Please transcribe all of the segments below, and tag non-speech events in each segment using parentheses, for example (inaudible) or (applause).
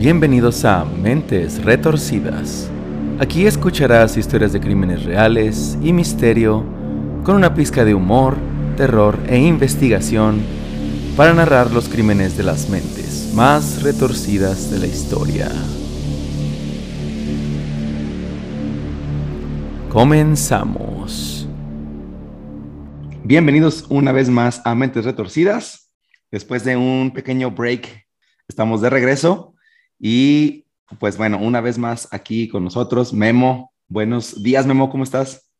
Bienvenidos a Mentes Retorcidas. Aquí escucharás historias de crímenes reales y misterio con una pizca de humor, terror e investigación para narrar los crímenes de las mentes más retorcidas de la historia. Comenzamos. Bienvenidos una vez más a Mentes Retorcidas. Después de un pequeño break, estamos de regreso y pues bueno, una vez más aquí con nosotros, Memo. Buenos días, Memo, ¿cómo estás?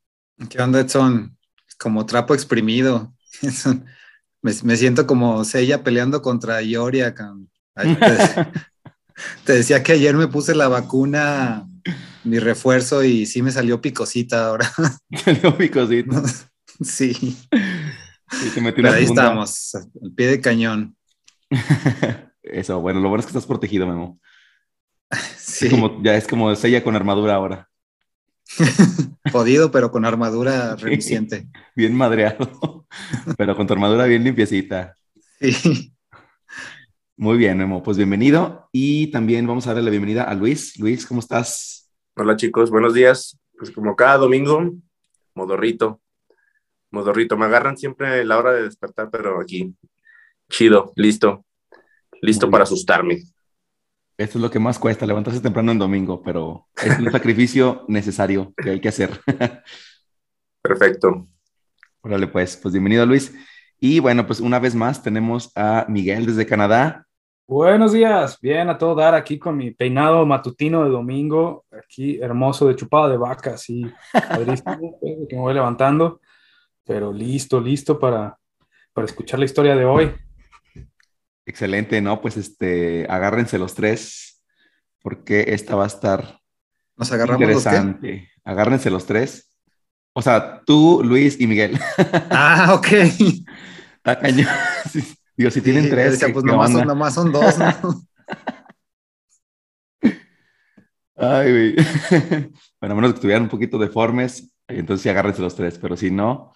¿Qué onda, Edson? Como trapo exprimido. (laughs) me, me, siento como Sella peleando contra Ioria. Te, (laughs) (laughs) te, decía que ayer me puse la vacuna, mi refuerzo, y sí me salió picosita ahora. Salió picosita. sí. te Pero ahí estamos, al pie de cañón. Eso, bueno, lo bueno es que estás protegido, Memo. (laughs) Sí. como, ya es como sella con armadura ahora. (laughs) Jodido, pero con armadura (laughs) reluciente. bien madreado, pero con tu armadura bien limpiecita. Sí. Muy bien, Memo. Pues bienvenido. Y también vamos a darle la bienvenida a Luis. Luis, ¿cómo estás? Hola, chicos. Buenos días. Pues como cada domingo, modorrito. Modorrito. Me agarran siempre la hora de despertar, pero aquí. Chido, listo. Listo para asustarme. Esto es lo que más cuesta, levantarse temprano en domingo, pero es un (laughs) sacrificio necesario que hay que hacer. (laughs) Perfecto. Órale, pues, pues bienvenido Luis. Y bueno, pues una vez más tenemos a Miguel desde Canadá. Buenos días, bien a todo dar aquí con mi peinado matutino de domingo, aquí hermoso de chupada de vaca, así, (laughs) que me voy levantando, pero listo, listo para, para escuchar la historia de hoy. Excelente, ¿no? Pues este, agárrense los tres, porque esta va a estar Nos agarramos interesante. Agárrense los tres. O sea, tú, Luis y Miguel. (laughs) Ah, ok. Está cañón. (laughs) Digo, si tienen tres. pues nomás son, nomás son, dos, ¿no? (laughs) Ay, güey. Bueno, a menos que tuvieran un poquito deformes, entonces sí agárrense los tres, pero si no.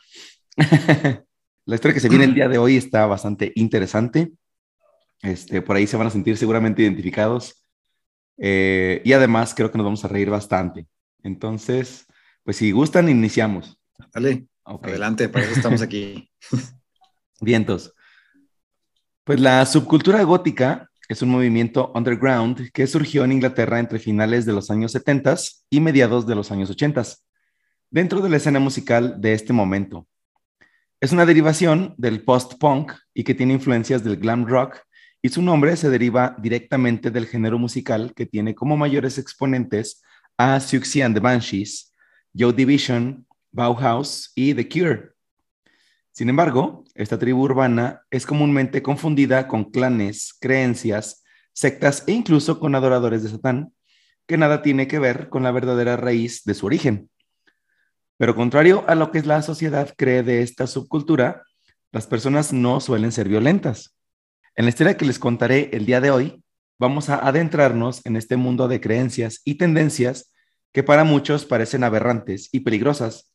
La historia que se viene el día de hoy está bastante interesante. Este, por ahí se van a sentir seguramente identificados. Eh, y además creo que nos vamos a reír bastante. Entonces, pues si gustan, iniciamos. Dale, adelante, para eso estamos aquí. (laughs) (laughs) Vientos. Pues la subcultura gótica es un movimiento underground que surgió en Inglaterra entre finales de los años 70 y mediados de los años 80, dentro de la escena musical de este momento. Es una derivación del post-punk y que tiene influencias del glam rock y su nombre se deriva directamente del género musical que tiene como mayores exponentes a Siouxsie and the Banshees, Joe Division, Bauhaus y The Cure. Sin embargo, esta tribu urbana es comúnmente confundida con clanes, creencias, sectas e incluso con adoradores de Satán, que nada tiene que ver con la verdadera raíz de su origen. Pero contrario a lo que la sociedad cree de esta subcultura, las personas no suelen ser violentas. En la historia que les contaré el día de hoy, vamos a adentrarnos en este mundo de creencias y tendencias que para muchos parecen aberrantes y peligrosas,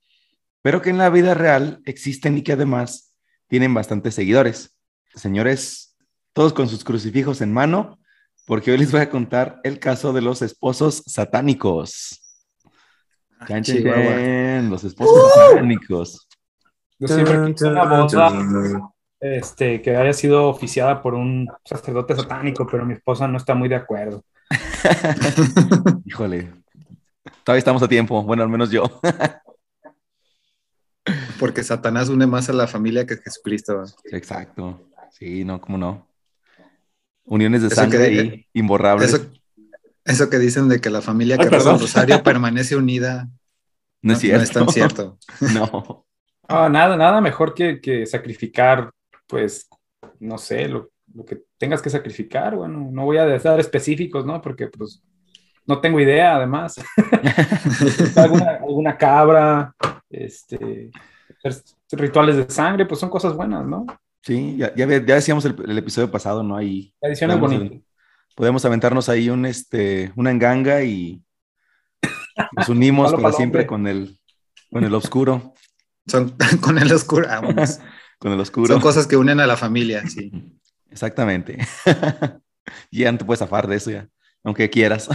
pero que en la vida real existen y que además tienen bastantes seguidores. Señores, todos con sus crucifijos en mano, porque hoy les voy a contar el caso de los esposos satánicos. Ah, los esposos ¡Uh! satánicos. Yo siempre este, que haya sido oficiada por un sacerdote satánico, pero mi esposa no está muy de acuerdo. (laughs) Híjole, todavía estamos a tiempo, bueno, al menos yo. (laughs) Porque Satanás une más a la familia que Jesucristo. Exacto, sí, no, cómo no. Uniones de sangre y imborrables. Eso, que dicen de que la familia que reza el rosario (laughs) permanece unida. No es cierto. No es tan cierto. no. nada, nada mejor que, que sacrificar pues, no sé, lo, que tengas que sacrificar, bueno, no voy a dar específicos, ¿no? Porque, pues, no tengo idea, además. (laughs) ¿Alguna, cabra, este, rituales de sangre, pues son cosas buenas, ¿no? Sí, ya, ya, decíamos el, episodio pasado, ¿no? Ahí. La edición es bonita. Podemos aventarnos ahí un, este, una enganga y nos unimos para siempre con el, con el oscuro. Son, (laughs) con el oscuro, vamos (laughs) con el oscuro. Son cosas que unen a la familia, sí. (laughs) Exactamente. (laughs) ya no te puedes zafar de eso ya. aunque quieras.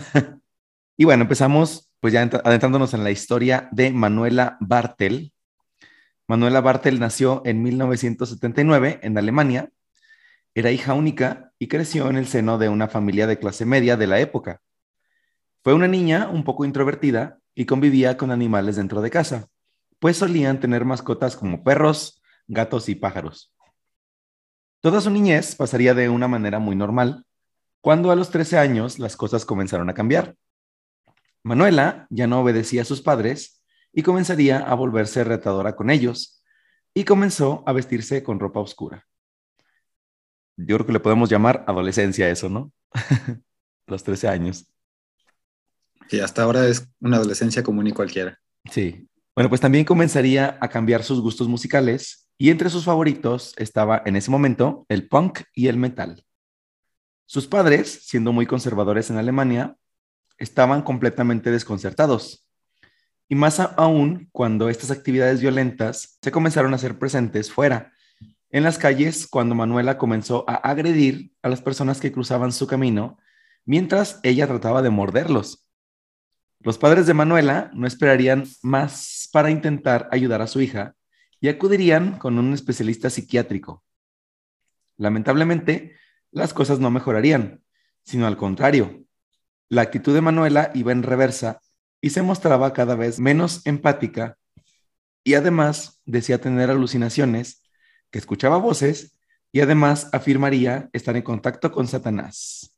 (laughs) y bueno, empezamos pues ya adentrándonos en la historia de Manuela Bartel. Manuela Bartel nació en 1979 en Alemania. Era hija única y creció en el seno de una familia de clase media de la época. Fue una niña un poco introvertida y convivía con animales dentro de casa, pues solían tener mascotas como perros, gatos y pájaros. Toda su niñez pasaría de una manera muy normal, cuando a los 13 años las cosas comenzaron a cambiar. Manuela ya no obedecía a sus padres y comenzaría a volverse retadora con ellos y comenzó a vestirse con ropa oscura. Yo creo que le podemos llamar adolescencia eso, ¿no? (laughs) los 13 años. Y hasta ahora es una adolescencia común y cualquiera. Sí. Bueno, pues también comenzaría a cambiar sus gustos musicales y entre sus favoritos estaba en ese momento el punk y el metal. Sus padres, siendo muy conservadores en Alemania, estaban completamente desconcertados. Y más aún cuando estas actividades violentas se comenzaron a hacer presentes fuera, en las calles, cuando Manuela comenzó a agredir a las personas que cruzaban su camino, mientras ella trataba de morderlos. Los padres de Manuela no esperarían más para intentar ayudar a su hija y acudirían con un especialista psiquiátrico. Lamentablemente, las cosas no mejorarían, sino al contrario, la actitud de Manuela iba en reversa y se mostraba cada vez menos empática y además decía tener alucinaciones, que escuchaba voces y además afirmaría estar en contacto con Satanás.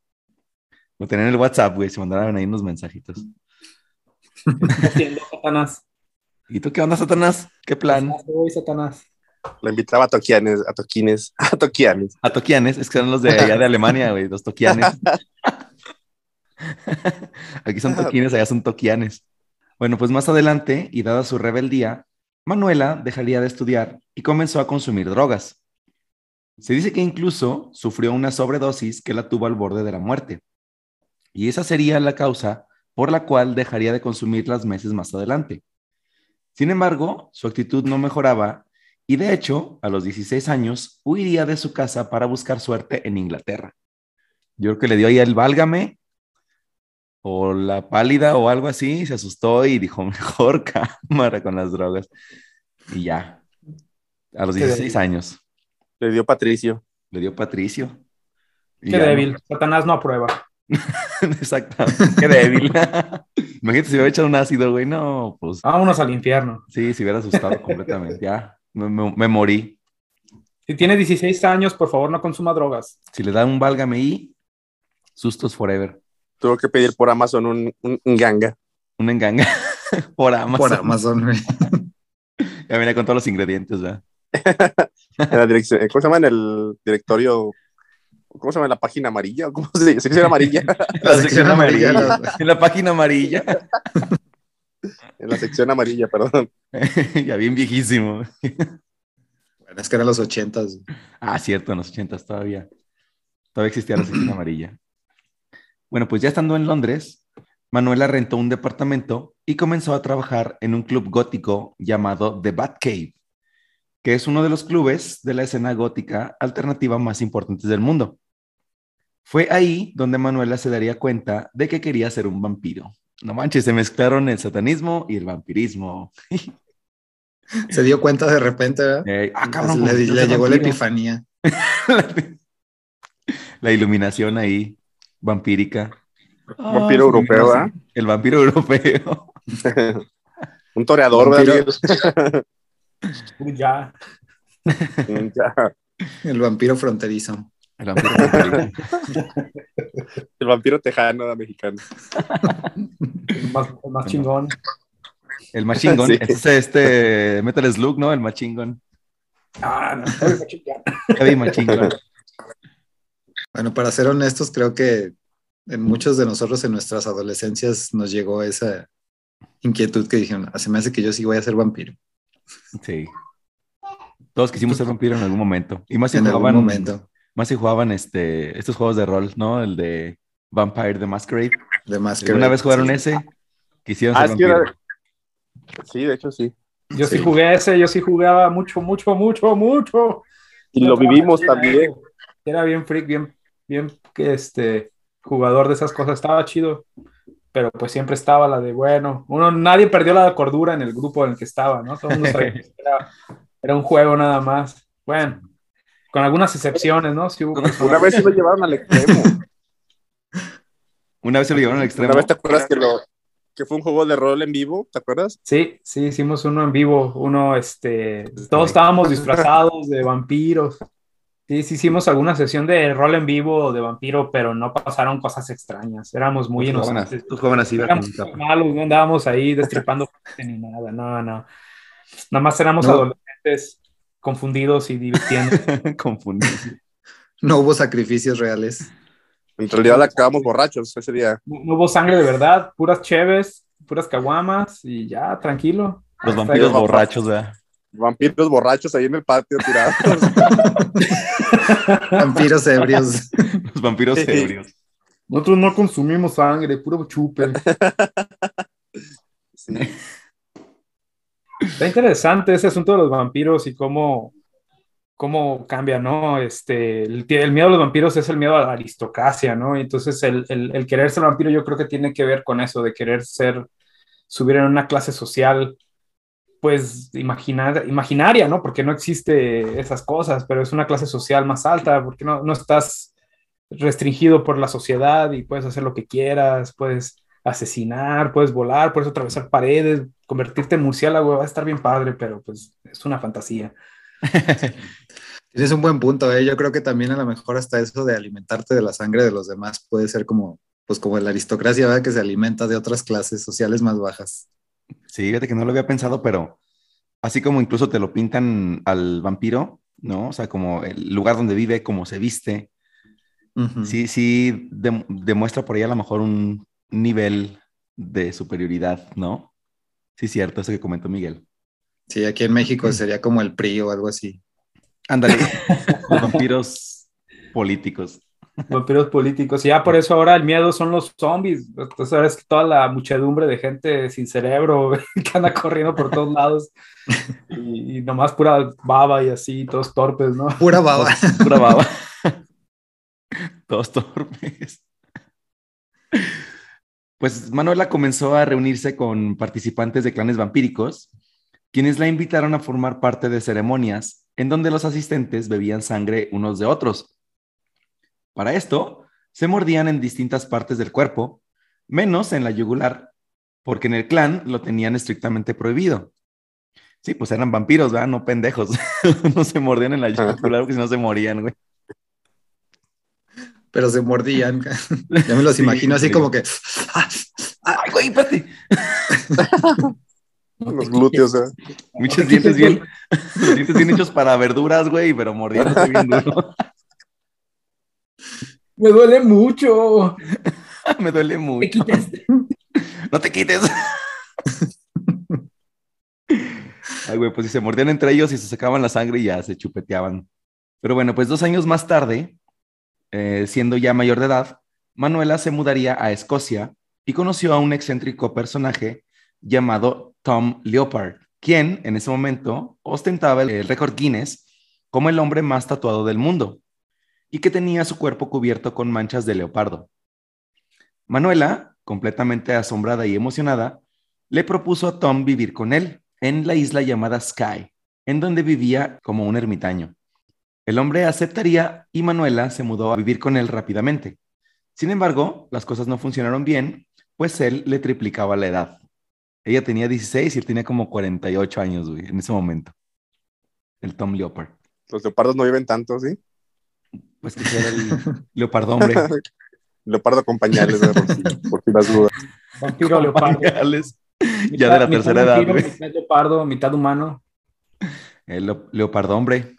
Lo tenían en el WhatsApp, güey, se mandaron ahí unos mensajitos. (laughs) Satanás. ¿Y tú qué onda, Satanás? ¿Qué plan? Voy, Satanás. La invitaba a toquianes, a toquines, (laughs) a toquianes. A toquianes, es que son los de allá de Alemania, (laughs) güey, los toquianes. (laughs) Aquí son toquines, allá son toquianes. Bueno, pues más adelante, y dada su rebeldía, Manuela dejaría de estudiar y comenzó a consumir drogas. Se dice que incluso sufrió una sobredosis que la tuvo al borde de la muerte. Y esa sería la causa por la cual dejaría de consumirlas meses más adelante. Sin embargo, su actitud no mejoraba y de hecho, a los 16 años, huiría de su casa para buscar suerte en Inglaterra. Yo creo que le dio ahí el válgame o la pálida o algo así, se asustó y dijo, (laughs) mejor cámara con las drogas. Y ya, a los 16 años. Le dio Patricio. Le dio Patricio. Qué débil, Satanás no aprueba. (laughs) Exacto, qué débil. (laughs) Imagínate si hubiera echado un ácido, güey, no, pues. Vámonos al infierno. Sí, se hubiera asustado completamente, ya, me, me, morí. Si tiene 16 años, por favor no consuma drogas. Si le da un válgame y sustos forever. Tuvo que pedir por Amazon un, un, un ganga. Un enganga (laughs) por Amazon. Por Amazon, güey. Ya viene con todos los ingredientes, ¿verdad? en la dirección, ¿Cómo se llama en el directorio? ¿Cómo se llama? ¿En la página amarilla? ¿Cómo se llama? (laughs) ¿Sección amarilla? La, sección amarilla. en la página amarilla. (laughs) en la sección amarilla, perdón. (laughs) ya bien viejísimo. Bueno, es que eran los ochentas. Ah, cierto, en los ochentas todavía. Todavía existía la sección amarilla. Bueno, pues ya estando en Londres, Manuela rentó un departamento y comenzó a trabajar en un club gótico llamado The Batcave, que es uno de los clubes de la escena gótica alternativa más importantes del mundo. Fue ahí donde Manuela se daría cuenta de que quería ser un vampiro. No manches, se mezclaron el satanismo y el vampirismo. (laughs) Se dio cuenta de repente, ¿verdad? Eh, ah, cabrón, le, llegó la epifanía. (laughs) la iluminación ahí, vampírica. Vampiro Ah, europeo, ¿ah? El vampiro europeo. (laughs) Un toreador. ¿verdad? Uy, ya. Ya. El vampiro fronterizo. El vampiro. (laughs) El vampiro tejano mexicano. El más, el más chingón. El machingón. (laughs) Sí. Este es este Metal Slug, ¿no? El machingón. Ah, no, chingar. Heavy machingón. Bueno, para ser honestos, creo que en muchos de nosotros en nuestras adolescencias nos llegó esa inquietud que dijeron, "Ah, se me hace que yo sí voy a ser vampiro. Sí. Todos quisimos ser vampiro en algún momento. Y más si en algún jugaban, momento. Más si jugaban este, estos juegos de rol, ¿no? El de Vampire the Masquerade. De que una vez jugaron sí. ese, quisieron Ah, ser es que vampiro. era- Sí, de hecho sí. Yo sí. Sí. jugué ese, yo sí jugaba mucho, mucho, mucho, mucho. Y lo vivimos también. Era bien freak, bien, bien, que este, jugador de esas cosas, estaba chido. Pero pues siempre estaba la de, bueno, uno, nadie perdió la cordura en el grupo en el que estaba, ¿no? Todo el mundo sabía (laughs) que era, era un juego nada más. Bueno, con algunas excepciones, ¿no? Sí hubo Una vez sí lo llevaron al extremo. Una vez se lo llevaron al extremo. Una vez te acuerdas que, lo, que fue un juego de rol en vivo, ¿te acuerdas? Sí, sí, hicimos uno en vivo, uno, este, todos estábamos disfrazados de vampiros. Sí, sí, hicimos alguna sesión de rol en vivo de vampiro, pero no pasaron cosas extrañas. Éramos muy Tus inocentes. jóvenes, tus jóvenes así, Éramos malos, no andábamos ahí destripando (laughs) ni nada, no, no. Nada más éramos No. adolescentes confundidos y divirtiendo. (laughs) Confundido. No hubo sacrificios reales. En realidad acabamos borrachos ese día. No, no hubo sangre de verdad, puras cheves, puras caguamas y ya, tranquilo. Los vampiros ahí. borrachos, ¿verdad? Vampiros borrachos ahí en el patio tirados. (laughs) Vampiros ebrios. Los vampiros Sí. ebrios. Nosotros no consumimos sangre, puro chupe. (laughs) Sí. Está interesante ese asunto de los vampiros y cómo, cómo cambia, ¿no? Este, el, miedo a los vampiros es el miedo a la aristocracia, ¿no? Entonces el, querer ser vampiro yo creo que tiene que ver con eso, de querer ser, subir en una clase social, pues imaginar, imaginaria, ¿no? Porque no existe esas cosas, pero es una clase social más alta, porque no, no estás restringido por la sociedad y puedes hacer lo que quieras, puedes asesinar, puedes volar, puedes atravesar paredes, convertirte en murciélago, va a estar bien padre, pero pues es una fantasía. (laughs) Tienes un buen punto, ¿eh? Yo creo que también a lo mejor hasta eso de alimentarte de la sangre de los demás puede ser como, pues como la aristocracia, ¿verdad? Que se alimenta de otras clases sociales más bajas. Sí, fíjate que no lo había pensado, pero así como incluso te lo pintan al vampiro, ¿no? O sea, como el lugar donde vive, cómo se viste, sí, sí dem- demuestra por ahí a lo mejor un nivel de superioridad, ¿no? Sí, cierto, eso que comentó Miguel. Sí, aquí en México sería como el PRI o algo así. Ándale, (laughs) los vampiros políticos. Vampiros políticos, y ya por eso ahora el miedo son los zombies. Entonces ahora es toda la muchedumbre de gente sin cerebro (laughs) que anda corriendo por todos lados y, y nomás pura baba y así, todos torpes, ¿no? Pura baba. Pura baba. (laughs) Todos torpes. Pues Manuela comenzó a reunirse con participantes de clanes vampíricos, quienes la invitaron a formar parte de ceremonias en donde los asistentes bebían sangre unos de otros. Para esto, se mordían en distintas partes del cuerpo, menos en la yugular, porque en el clan lo tenían estrictamente prohibido. Sí, pues eran vampiros, ¿verdad? No pendejos. (laughs) no se mordían en la (laughs) yugular porque si no se morían, güey. Pero se mordían. (laughs) Ya me los Sí, imagino así sí. como que. ¡Ay, güey, espérate! (laughs) Los glúteos, ¿eh? Muchos dientes bien, los dientes bien hechos para verduras, güey, pero mordiéndose bien (laughs) duro. Me duele mucho. Me duele mucho. quites. No te quites. Ay, güey, pues si se mordían entre ellos y se sacaban la sangre y ya se chupeteaban. Pero bueno, pues dos años más tarde, eh, siendo ya mayor de edad, Manuela se mudaría a Escocia y conoció a un excéntrico personaje llamado Tom Leopard, quien en ese momento ostentaba el, el récord Guinness como el hombre más tatuado del mundo y que tenía su cuerpo cubierto con manchas de leopardo. Manuela, completamente asombrada y emocionada, le propuso a Tom vivir con él en la isla llamada Sky, en donde vivía como un ermitaño. El hombre aceptaría y Manuela se mudó a vivir con él rápidamente. Sin embargo, las cosas no funcionaron bien, pues él le triplicaba la edad. Ella tenía 16 y él tenía como 48 años, güey, en ese momento. El Tom Leopard. Los leopardos no viven tanto, ¿sí? Pues que era el leopardo hombre. (laughs) Leopardo con pañales, por, si, por si las dudas. Vampiro leopardo. Pañales. Ya de la tercera mitad edad, vampiro. Mitad leopardo, mitad humano. El leo- leopardo hombre.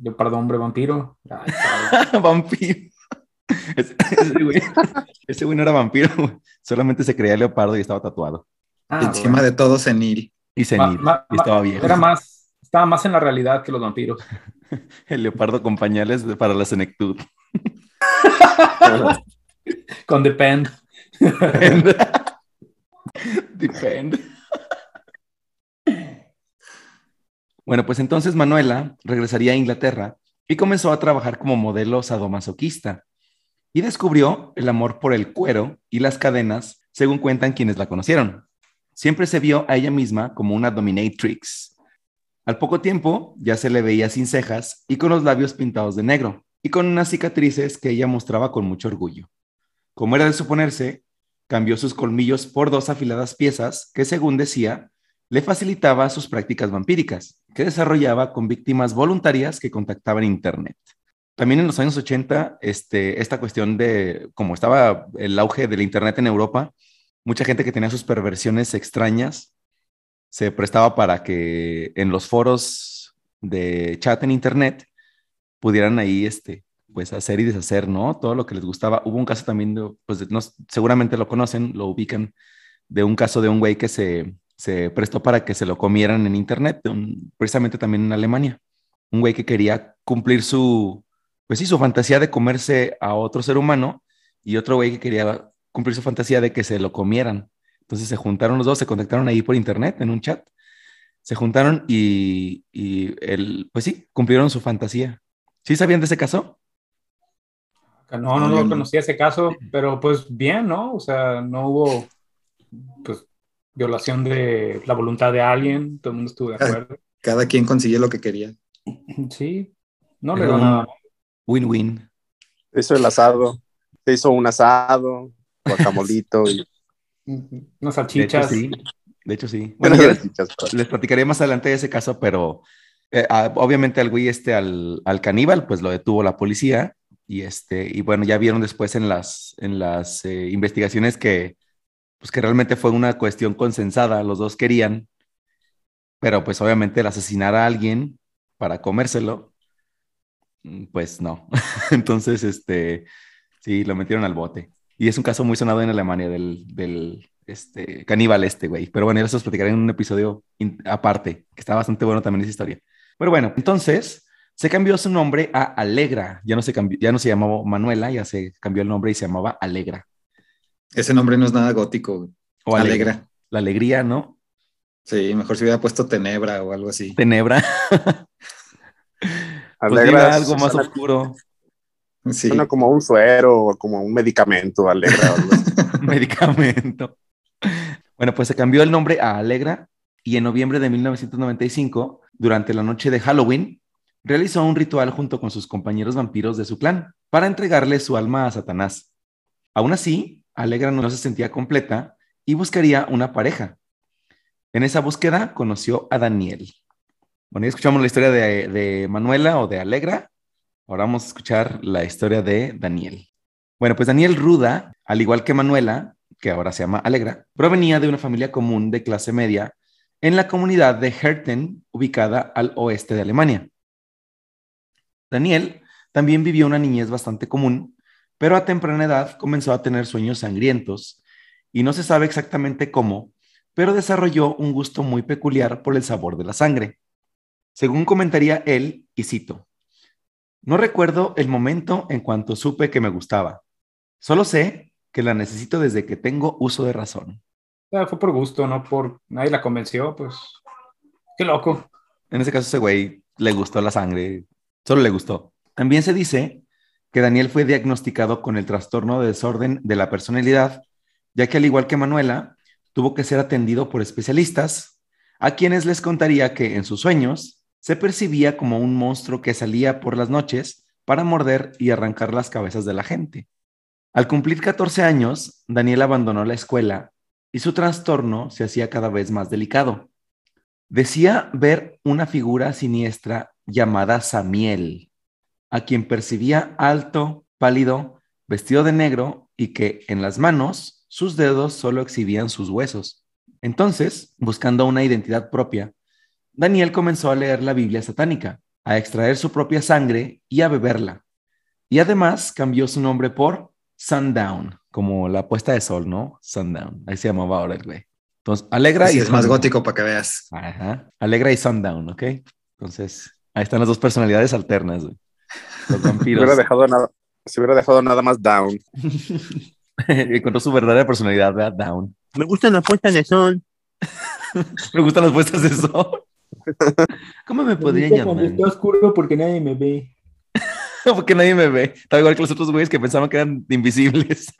Leopardo hombre vampiro. Ay, (laughs) vampiro. Ese, ese güey, ese güey no era vampiro, güey. solamente se creía leopardo y estaba tatuado. Ah, encima bueno. de todo senil. Y senil, Ma- ma- y estaba viejo. Era más, estaba más en la realidad que los vampiros. (laughs) El leopardo con pañales para la senectud. (laughs) Con Depend. Depende. Bueno, pues entonces Manuela regresaría a Inglaterra y comenzó a trabajar como modelo sadomasoquista. y descubrió el amor por el cuero y las cadenas, según cuentan quienes la conocieron. Siempre se vio a ella misma como una dominatrix. Al poco tiempo ya se le veía sin cejas y con los labios pintados de negro, y con unas cicatrices que ella mostraba con mucho orgullo. Como era de suponerse, cambió sus colmillos por dos afiladas piezas que, según decía, le facilitaba sus prácticas vampíricas, que desarrollaba con víctimas voluntarias que contactaban Internet. También en los años 80, este, esta cuestión de cómo estaba el auge del Internet en Europa, mucha gente que tenía sus perversiones extrañas se prestaba para que en los foros de chat en Internet pudieran ahí este, pues hacer y deshacer, ¿no? Todo lo que les gustaba. Hubo un caso también, de, pues no, seguramente lo conocen, lo ubican, de un caso de un güey que se, se prestó para que se lo comieran en Internet, precisamente también en Alemania. Un güey que quería cumplir su, pues sí, su fantasía de comerse a otro ser humano y otro güey que quería cumplir su fantasía de que se lo comieran. Entonces se juntaron los dos, se contactaron ahí por internet en un chat, se juntaron y, y el, pues sí, cumplieron su fantasía. ¿Sí sabían de ese caso? No, no, no conocía ese caso, pero pues bien, ¿no? O sea, no hubo pues violación de la voluntad de alguien, todo el mundo estuvo de acuerdo. Cada quien consiguió lo que quería. Sí, no le nada. Win-win. Hizo el asado, se hizo un asado, guacamolito y... (laughs) Unas salchichas. De hecho, sí. De hecho, sí. Bueno, les, platicaré más adelante de ese caso, pero eh, ah, obviamente al güey este, al, al, caníbal, pues lo detuvo la policía y este, y bueno, ya vieron después en las, en las eh, investigaciones que, pues que realmente fue una cuestión consensada, los dos querían, pero pues obviamente el asesinar a alguien para comérselo, mm, pues no. (laughs) Entonces, este, sí, lo metieron al bote. Y es un caso muy sonado en Alemania del, este, caníbal este, güey. Pero bueno, eso os platicaré en un episodio aparte, que está bastante bueno también esa historia. Pero bueno, entonces se cambió su nombre a Alegra. Ya no se, cambió, ya no se llamaba Manuela, ya se cambió el nombre y se llamaba Alegra. Ese nombre no es nada gótico. O Alegra. La alegría, ¿no? Sí, mejor si hubiera puesto Tenebra o algo así. Tenebra. (laughs) Alegra. algo más oscuro. Sí. Suena como un suero o como un medicamento, Alegra. (laughs) medicamento. Bueno, pues se cambió el nombre a Alegra y en noviembre de 1995, durante la noche de Halloween, realizó un ritual junto con sus compañeros vampiros de su clan para entregarle su alma a Satanás. Aún así, Alegra no se sentía completa y buscaría una pareja. En esa búsqueda conoció a Daniel. Bueno, ya escuchamos la historia de, de Manuela o de Alegra. Ahora vamos a escuchar la historia de Daniel. Bueno, pues Daniel Ruda, al igual que Manuela, que ahora se llama Alegra, provenía de una familia común de clase media en la comunidad de Herten, ubicada al oeste de Alemania. Daniel también vivió una niñez bastante común, pero a temprana edad comenzó a tener sueños sangrientos y no se sabe exactamente cómo, pero desarrolló un gusto muy peculiar por el sabor de la sangre. Según comentaría él, y cito, no recuerdo el momento en cuanto supe que me gustaba. Solo sé que la necesito desde que tengo uso de razón. Ah, fue por gusto, no por nadie la convenció, pues qué loco. En ese caso ese güey le gustó la sangre, Solo le gustó. También se dice que Daniel fue diagnosticado con el trastorno de desorden de la personalidad, ya que al igual que Manuela, tuvo que ser atendido por especialistas, a quienes les contaría que en sus sueños se percibía como un monstruo que salía por las noches para morder y arrancar las cabezas de la gente. Al cumplir 14 años, Daniel abandonó la escuela y su trastorno se hacía cada vez más delicado. Decía ver una figura siniestra llamada Samiel, a quien percibía alto, pálido, vestido de negro y que en las manos sus dedos solo exhibían sus huesos. Entonces, buscando una identidad propia, Daniel comenzó a leer la Biblia satánica, a extraer su propia sangre y a beberla. Y además cambió su nombre por Sundown, como la puesta de sol, ¿no? Sundown. Ahí se llamaba ahora el güey. Entonces, Alegra y. es más gótico para que veas. Ajá. Alegra y Sundown, ¿ok? Entonces, Ahí están las dos personalidades alternas, güey. Los (laughs) vampiros. Se hubiera dejado nada, se hubiera dejado nada más down. (laughs) Encontró su verdadera personalidad, ¿verdad? Down. Me gustan las puestas de sol. (laughs) me gustan las puestas de sol. ¿Cómo me podría llamar? Está oscuro porque nadie me ve. Porque nadie me ve. Estaba igual que los otros güeyes que pensaban que eran invisibles.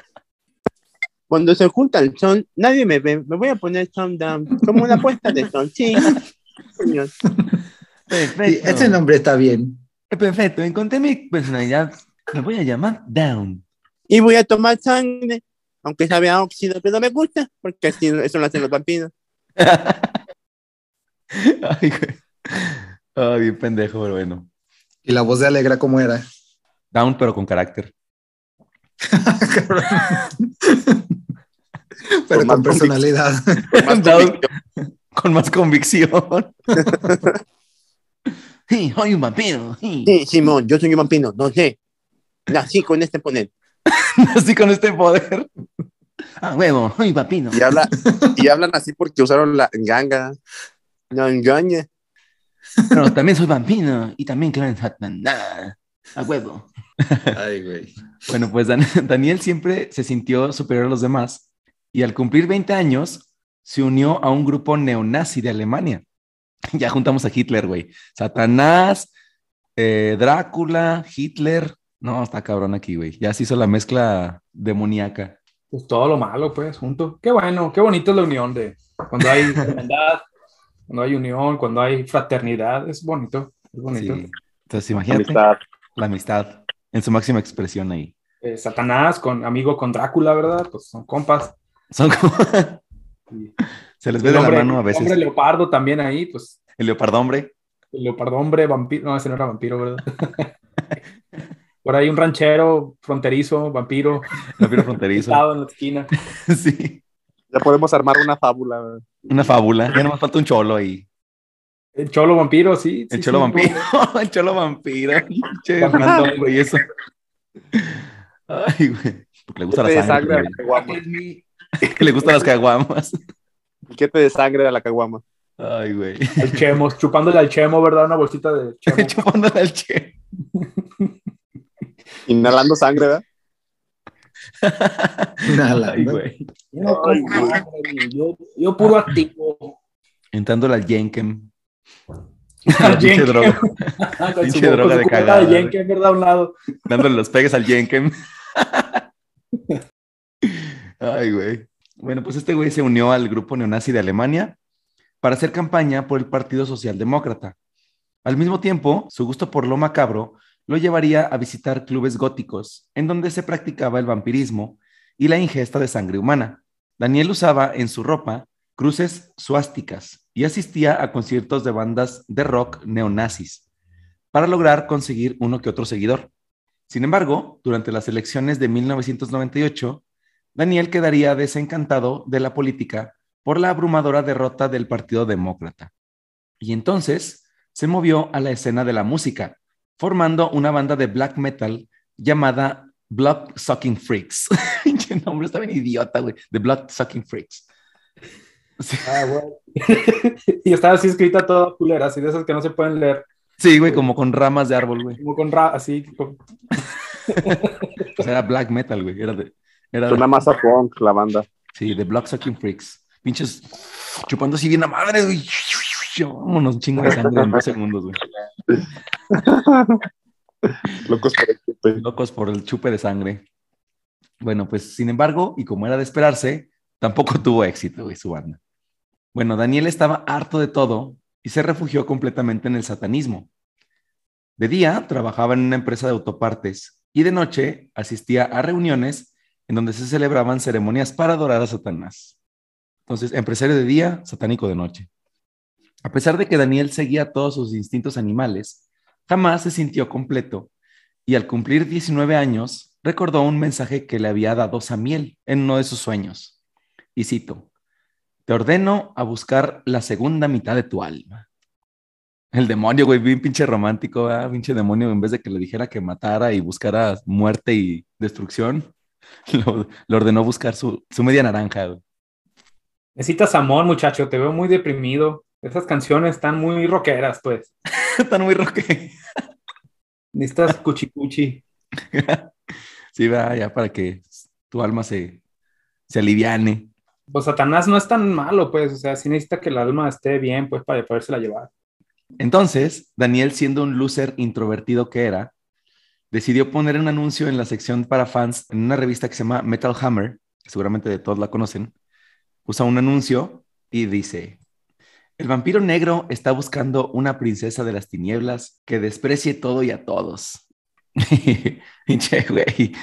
Cuando se oculta el sol, nadie me ve. Me voy a poner sun down, como una puesta de sol. Sí, señor. Perfecto. Sí, ese nombre está bien. Perfecto. Encontré mi personalidad. Me voy a llamar Down. Y voy a tomar sangre, aunque sabe a óxido, pero me gusta, porque así eso lo hacen los vampiros. (laughs) Ay, güey. Ay, bien pendejo, pero bueno. Y la voz de Alegra, ¿cómo era? Down, pero con carácter. (laughs) Pero Con más con personalidad. Más (laughs) Down con más convicción. Sí, soy un vampiro. Sí. Sí, Simón, yo soy un vampiro, no sé. Nací con este poner. Así (laughs) con este poder. Ah, huevo, soy vampiro. Y, habla, y hablan así porque usaron la ganga. No engañe. Pero también soy vampiro y también creo en Satanás. A huevo. Ay, güey. Bueno, pues Dan- Daniel siempre se sintió superior a los demás y al cumplir 20 años se unió a un grupo neonazi de Alemania. (laughs) Ya juntamos a Hitler, güey. Satanás, eh, Drácula, Hitler. No, está cabrón aquí, güey. Ya se hizo la mezcla demoníaca. Pues todo lo malo, pues, junto. Qué bueno, qué bonito es la unión de cuando hay (laughs) hermandad, cuando hay unión, cuando hay fraternidad. Es bonito, es bonito. Sí. Entonces, imagínate Amistad. la amistad en su máxima expresión ahí. Eh, Satanás con amigo con Drácula, ¿verdad? Pues son compas. Son (laughs) como... Y se les ve el de la hombre- mano a el veces. hombre leopardo también ahí, pues El leopardo hombre. el leopardo hombre, vampiro. No, ese no era vampiro, ¿verdad? (laughs) Por ahí un ranchero fronterizo, vampiro, Vampiro fronterizo. (laughs) en la esquina. (laughs) sí. Ya podemos armar una fábula. ¿verdad? Una fábula. Ya nomás falta un cholo ahí. El cholo vampiro, sí. El sí, cholo sí, vampiro. el cholo vampiro. Che, Vampiro. random, güey, eso. Ay, güey. Porque le gusta ¿Qué te la sangre. sangre la Que le gustan las caguamas. ¿Qué te de sangre a la caguama? Ay, güey. El chemos, chupándole al chemo, ¿verdad? Una bolsita de (laughs) chemo. Chupándole al che. (laughs) Inhalando sangre, ¿verdad? (laughs) Nada, Ay, ¿no? güey. Yo, yo, yo puro activo. Entrándole al Jenkem. Al Pinche Jenkem. droga. Pinche droga de cagada, de güey. Jenkem, ¿verdad? A un lado. Dándole los pegues al Jenkem. Ay, güey. Bueno, pues este güey se unió al grupo neonazi de Alemania para hacer campaña por el Partido Socialdemócrata. Al mismo tiempo, su gusto por lo macabro lo llevaría a visitar clubes góticos, en donde se practicaba el vampirismo y la ingesta de sangre humana. Daniel usaba en su ropa cruces suásticas y asistía a conciertos de bandas de rock neonazis para lograr conseguir uno que otro seguidor. Sin embargo, durante las elecciones de 1998, Daniel quedaría desencantado de la política por la abrumadora derrota del Partido Demócrata. Y entonces se movió a la escena de la música, formando una banda de black metal llamada Blood Sucking Freaks. (laughs) Pinche nombre está bien idiota, güey. The Blood Sucking Freaks. Sí, Ah, bueno. (laughs) y estaba así escrita toda culera, así de esas que no se pueden leer. Sí, güey, como con ramas de árbol, güey. Como con ra así. con- (laughs) O sea, era black metal, güey. Era de, era Suena más a punk la banda. Sí, de Block Sucking Freaks. Pinches chupando así bien a madre, güey. Vámonos, chingo de sangre en dos segundos, güey. (laughs) Locos por el chupe. Locos por el chupe de sangre. Bueno, pues sin embargo, y como era de esperarse, tampoco tuvo éxito, güey, su banda. Bueno, Daniel estaba harto de todo y se refugió completamente en el satanismo. De día trabajaba en una empresa de autopartes y de noche asistía a reuniones donde se celebraban ceremonias para adorar a Satanás. Entonces, empresario de día, satánico de noche. A pesar de que Daniel seguía todos sus instintos animales, jamás se sintió completo y al cumplir 19 años recordó un mensaje que le había dado Samiel en uno de sus sueños. Y cito, te ordeno a buscar la segunda mitad de tu alma. El demonio, güey, bien pinche romántico, ¿verdad? pinche demonio, en vez de que le dijera que matara y buscara muerte y destrucción, (laughs) lo, lo ordenó buscar su, su media naranja. güey. Necesitas amor, muchacho. Te veo muy deprimido. Esas canciones están muy rockeras, pues. (laughs) Están muy roque. (laughs) Necesitas cuchicuchi. sí, va, ya para que tu alma se, se aliviane. Pues Satanás no es tan malo, pues. O sea, sí necesita que el alma esté bien, pues, para podérsela llevar. Entonces, Daniel, siendo un loser introvertido que era, decidió poner un anuncio en la sección para fans en una revista que se llama Metal Hammer, que seguramente de todos la conocen. Usa un anuncio y dice, el vampiro negro está buscando una princesa de las tinieblas que desprecie todo y a todos. (laughs) Pinche güey.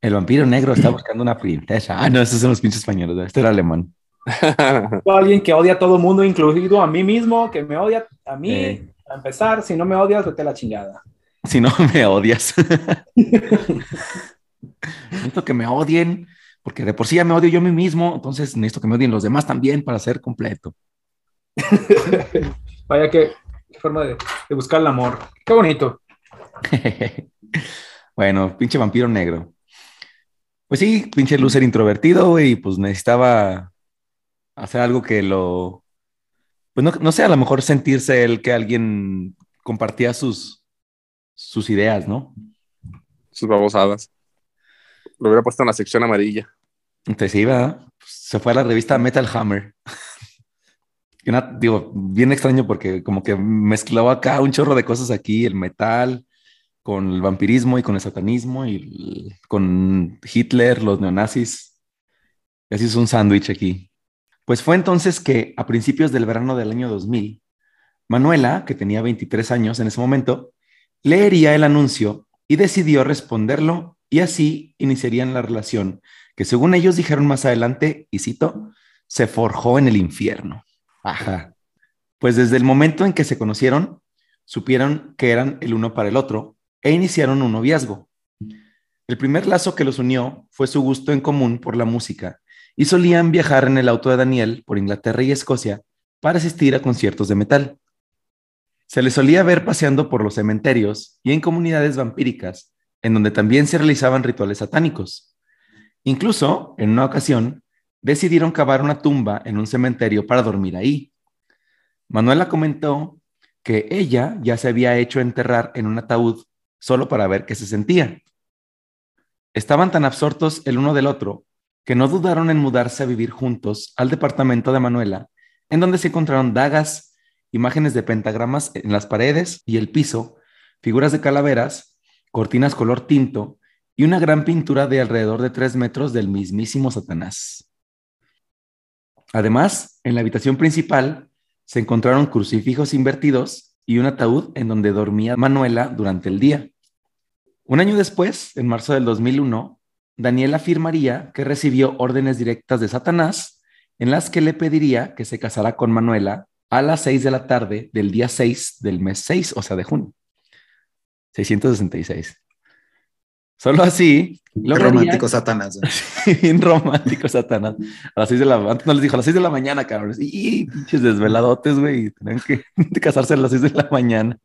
El vampiro negro está buscando una princesa. Ah, no, esos son los pinches españoles. ¿no? Este era alemán. (laughs) Alguien que odia a todo mundo, incluido a mí mismo, que me odia a mí. Eh. A empezar, si no me odias, vete a la chingada. Si no (laughs) me odias. (laughs) necesito que me odien, porque de por sí ya me odio yo a mí mismo, entonces necesito que me odien los demás también para ser completo. (laughs) Vaya que forma de, de buscar el amor. Qué bonito. bueno, pinche vampiro negro. Pues sí, pinche loser introvertido, y pues necesitaba hacer algo que lo. Pues no, no sé, a lo mejor sentirse él que alguien compartía sus, sus ideas, ¿no? Sus babosadas. Lo hubiera puesto en la sección amarilla. Entonces iba, se fue a la revista Metal Hammer. (laughs) Una- digo, bien extraño porque como que mezclaba acá un chorro de cosas aquí, el metal, con el vampirismo y con el satanismo y el- con Hitler, los neonazis. Así es un sándwich aquí. Pues fue entonces que a principios del verano del año 2000, Manuela, que tenía 23 años en ese momento, leería el anuncio y decidió responderlo y así iniciarían la relación que según ellos dijeron más adelante, y cito, se forjó en el infierno. Ajá. Pues desde el momento en que se conocieron, supieron que eran el uno para el otro e iniciaron un noviazgo. El primer lazo que los unió fue su gusto en común por la música y solían viajar en el auto de Daniel por Inglaterra y Escocia para asistir a conciertos de metal. Se les solía ver paseando por los cementerios y en comunidades vampíricas, en donde también se realizaban rituales satánicos. Incluso, en una ocasión, decidieron cavar una tumba en un cementerio para dormir ahí. Manuela comentó que ella ya se había hecho enterrar en un ataúd solo para ver qué se sentía. Estaban tan absortos el uno del otro que no dudaron en mudarse a vivir juntos al departamento de Manuela, en donde se encontraron dagas, imágenes de pentagramas en las paredes y el piso, figuras de calaveras, cortinas color tinto y una gran pintura de alrededor de tres metros del mismísimo Satanás. Además, en la habitación principal se encontraron crucifijos invertidos y un ataúd en donde dormía Manuela durante el día. Un año después, en marzo del 2001, Daniel afirmaría que recibió órdenes directas de Satanás en las que le pediría que se casara con Manuela a las 6 de la tarde del día 6 del mes 6, o sea, de junio. 666. Solo así Qué lograría- romántico Satanás. (laughs) güey. bien romántico, Satanás. A las 6 de la antes no les dijo a las 6 de la mañana, cabrones. Y pinches desveladotes, güey. y Tenían que (laughs) casarse a las 6 de la mañana.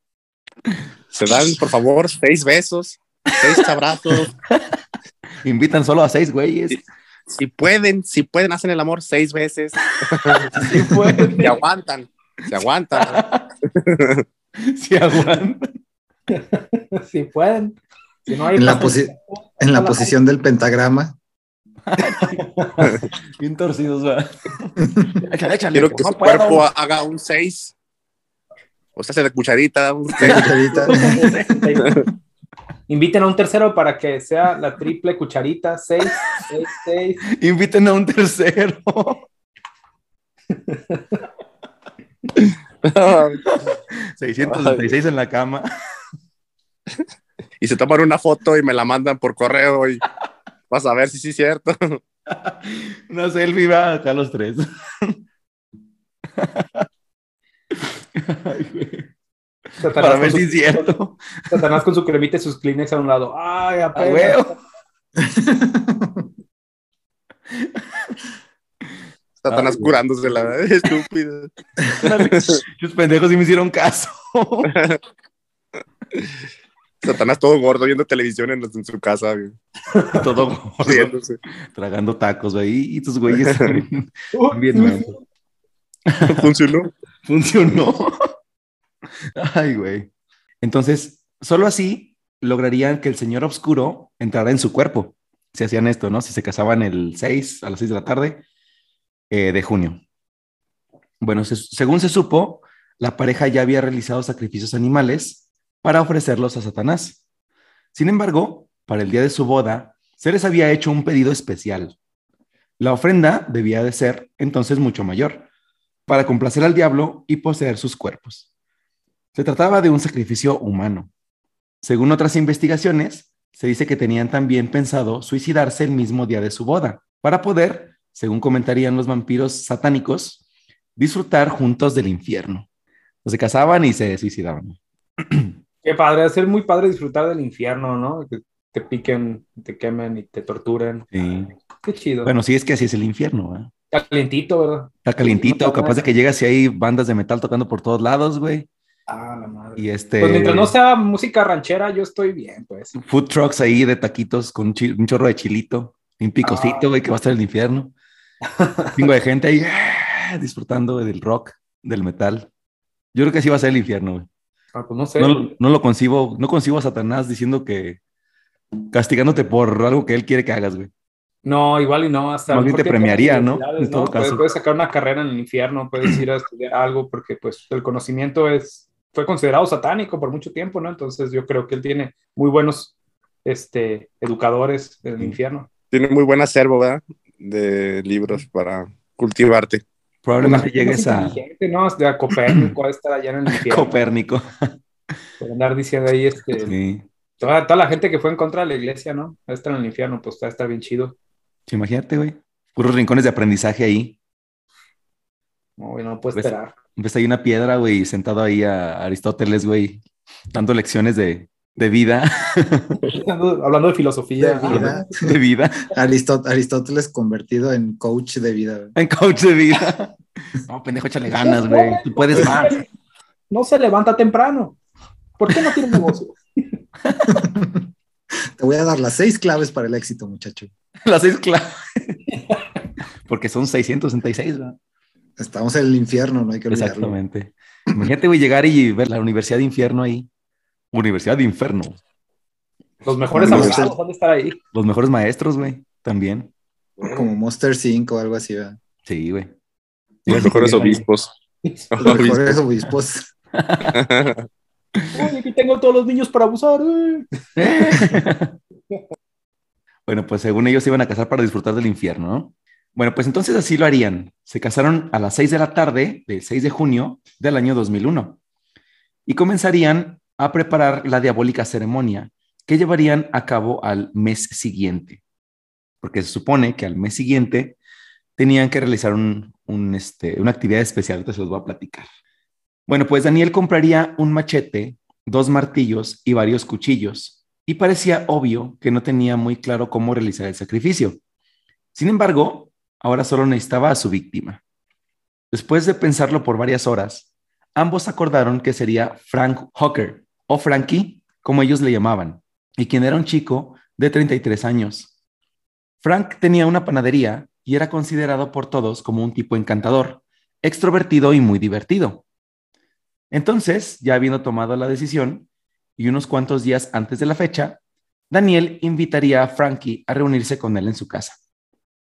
Se dan, por favor, seis besos, seis abrazos. (laughs) Invitan solo a seis güeyes. Sí. Si pueden, si pueden, hacen el amor seis veces. Si pueden. Se aguantan, se aguantan. (laughs) Si aguantan. (laughs) si pueden. Si no hay En la, posi- en la posición del pentagrama. (laughs) Bien torcidos, va. Échale, échale. Quiero pues, que no su puedo. cuerpo haga un seis. O sea, se de cucharita. un cucharita. Inviten a un tercero para que sea la triple cucharita. Seis, seis, seis. Inviten a un tercero. (laughs) 666 en la cama. y se toman una foto y me la mandan por correo y vas a ver si sí es cierto. Una selfie va acá los tres. Ay, güey. Satanás Para ver si es cierto. Satanás con su cremita y sus Kleenex a un lado. Ay, A. (laughs) Satanás curándose la (laughs) estúpida. Los pendejos sí me hicieron caso. (laughs) Satanás todo gordo viendo televisión en, en su casa, güey, (laughs) Todo gordo, riéndose. tragando tacos, güey. Y tus güeyes bien, Uh, bien mensos. Funcionó. Funcionó. Ay, güey. Entonces, solo así lograrían que el señor oscuro entrara en su cuerpo. Si hacían esto, ¿no? Si se casaban el 6 a las 6 de la tarde eh, de junio. Bueno, se- según se supo, la pareja ya había realizado sacrificios animales para ofrecerlos a Satanás. Sin embargo, para el día de su boda, se les había hecho un pedido especial. La ofrenda debía de ser entonces mucho mayor, para complacer al diablo y poseer sus cuerpos. Se trataba de un sacrificio humano. Según otras investigaciones, se dice que tenían también pensado suicidarse el mismo día de su boda, para poder, según comentarían los vampiros satánicos, disfrutar juntos del infierno. Se casaban y se suicidaban. (clears throat) Qué padre, va a ser muy padre disfrutar del infierno, ¿no? Que te piquen, te quemen y te torturen. Sí. Qué chido. Bueno, sí, es que así es el infierno, ¿verdad? Está calientito, ¿verdad? Está calientito, capaz de que llegas y hay bandas de metal tocando por todos lados, güey. Ah, la madre. Y este. Pues mientras no sea música ranchera, yo estoy bien, pues. Food trucks ahí de taquitos con un chorro de chilito, un picocito, Ah. güey, que va a estar el infierno. Un chingo de gente ahí ah, disfrutando del rock, del metal. Yo creo que sí va a ser el infierno, güey. Ah, pues no sé. No, no lo concibo, no concibo a Satanás diciendo que castigándote por algo que él quiere que hagas, güey. No, igual y no. Hasta Más bien te premiaría, ¿no? En todo Puedes, caso. puedes sacar una carrera en el infierno, puedes ir a estudiar algo, porque pues el conocimiento es, fue considerado satánico por mucho tiempo, ¿no? Entonces yo creo que él tiene muy buenos este, educadores en el infierno. Tiene muy buen acervo, ¿verdad? De libros para cultivarte. Probablemente llegues a Copérnico, a estar allá en el (clears throat) infierno. Copérnico. Por andar diciendo ahí, este, Sí. toda, toda la gente que fue en contra de la iglesia, ¿no? Va a estar en el infierno, pues va a estar bien chido. Sí, Imagínate, güey. Puros rincones de aprendizaje ahí. No, güey, no puedo esperar. Ves ahí una piedra, güey, sentado ahí a Aristóteles, güey, dando lecciones de, de vida, (laughs) Hablando de filosofía. De vida. de vida, Aristot- Aristóteles convertido en coach de vida. güey. en coach de vida. (laughs) No, pendejo, échale ganas, güey. Tú puedes más. No se levanta temprano. ¿Por qué no tiene negocio? (laughs) Te voy a dar las seis claves para el éxito, muchacho. Las seis claves. Porque son 666, ¿verdad? Estamos en el infierno, no hay que olvidarlo. Exactamente. Imagínate, güey, llegar y ver la Universidad de Infierno ahí. Universidad de Inferno. Los mejores abogados van a estar ahí. Los mejores maestros, güey, también. Como Monster 5 o algo así, ¿verdad? Sí, güey. Los mejores obispos. Los mejores obispos. (laughs) Uy, aquí tengo todos los niños para abusar. eh. (laughs) bueno, pues según ellos se iban a casar para disfrutar del infierno, ¿no? Bueno, pues entonces así lo harían. Se casaron a las 6 de la tarde del 6 de junio del año 2001 y comenzarían a preparar la diabólica ceremonia que llevarían a cabo al mes siguiente, porque se supone que al mes siguiente tenían que realizar un, este, una actividad especial, entonces los voy a platicar. Bueno, pues Daniel compraría un machete, dos martillos y varios cuchillos, y parecía obvio que no tenía muy claro cómo realizar el sacrificio. Sin embargo, ahora solo necesitaba a su víctima. Después de pensarlo por varias horas, ambos acordaron que sería Frank Hawker, o Frankie, como ellos le llamaban, y quien era un chico de 33 años. Frank tenía una panadería y era considerado por todos como un tipo encantador, extrovertido y muy divertido. Entonces, ya habiendo tomado la decisión, y unos cuantos días antes de la fecha, Daniel invitaría a Frankie a reunirse con él en su casa.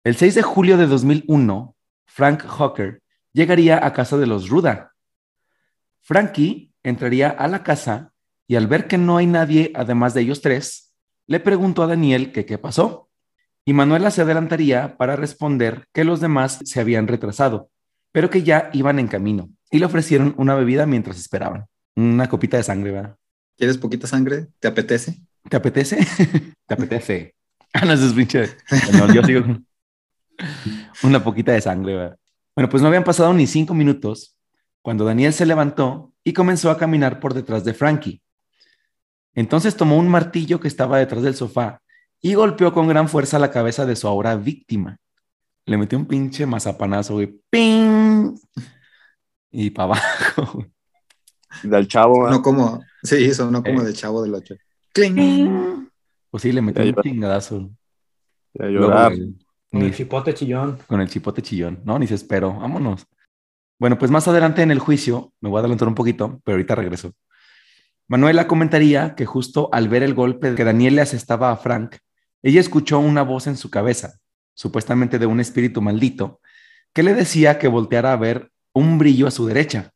El 6 de julio de 2001, Frank Hawker llegaría a casa de los Ruda. Frankie entraría a la casa y al ver que no hay nadie además de ellos tres, le preguntó a Daniel que qué pasó. Y Manuela se adelantaría para responder que los demás se habían retrasado, pero que ya iban en camino y le ofrecieron una bebida mientras esperaban. Una copita de sangre, ¿verdad? ¿Quieres poquita sangre? ¿Te apetece? ¿Te apetece? (laughs) ¿Te apetece? (laughs) Ah, no, eso es pinche. Yo sigo con (laughs) una poquita de sangre, ¿verdad? Bueno, pues no habían pasado ni cinco minutos cuando Daniel se levantó y comenzó a caminar por detrás de Frankie. Entonces tomó un martillo que estaba detrás del sofá y golpeó con gran fuerza la cabeza de su ahora víctima. Le metió un pinche mazapanazo, güey. ¡Ping! Y para abajo. (laughs) güey. Del chavo, ¿verdad? No como, sí, eso no como Eh. de chavo del 8. ¡Cling! Pues sí, le metió un chingadazo. Llorar. Con ni- el chipote chillón. con el chipote chillón. No, ni se espero. Vámonos. Bueno, pues más adelante en el juicio, me voy a adelantar un poquito, pero ahorita regreso. Manuela comentaría que justo al ver el golpe que Daniel le asestaba a Frank, ella escuchó una voz en su cabeza, supuestamente de un espíritu maldito, que le decía que volteara a ver un brillo a su derecha.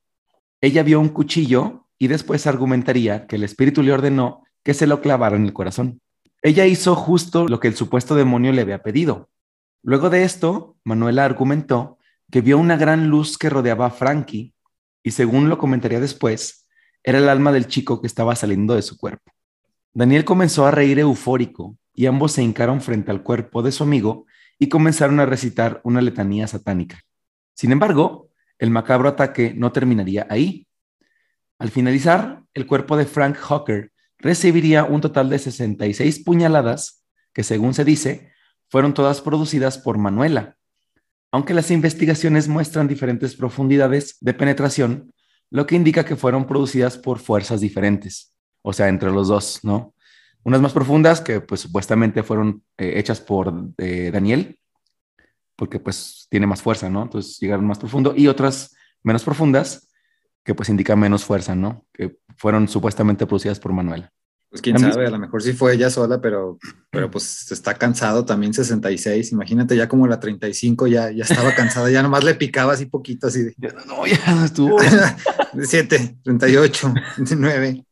Ella vio un cuchillo y después argumentaría que el espíritu le ordenó que se lo clavara en el corazón. Ella hizo justo lo que el supuesto demonio le había pedido. Luego de esto, Manuela argumentó que vio una gran luz que rodeaba a Frankie y según lo comentaría después, era el alma del chico que estaba saliendo de su cuerpo. Daniel comenzó a reír eufórico y ambos se hincaron frente al cuerpo de su amigo y comenzaron a recitar una letanía satánica. Sin embargo, el macabro ataque no terminaría ahí. Al finalizar, el cuerpo de Frank Hawker recibiría un total de 66 puñaladas que, según se dice, fueron todas producidas por Manuela, aunque las investigaciones muestran diferentes profundidades de penetración, lo que indica que fueron producidas por fuerzas diferentes, o sea, entre los dos, ¿no? Unas más profundas que pues supuestamente fueron eh, hechas por eh, Daniel, porque pues tiene más fuerza, ¿no? Entonces llegaron más profundo, y otras menos profundas que pues indican menos fuerza, ¿no? Que fueron supuestamente producidas por Manuela. Pues quién sabe, a lo mejor sí fue ella sola, pero, pero pues está cansado también 66. Imagínate ya como la 35 ya, ya estaba cansada, ya nomás le picaba así poquito, así de. No, ya estuvo. 7, 38, 29.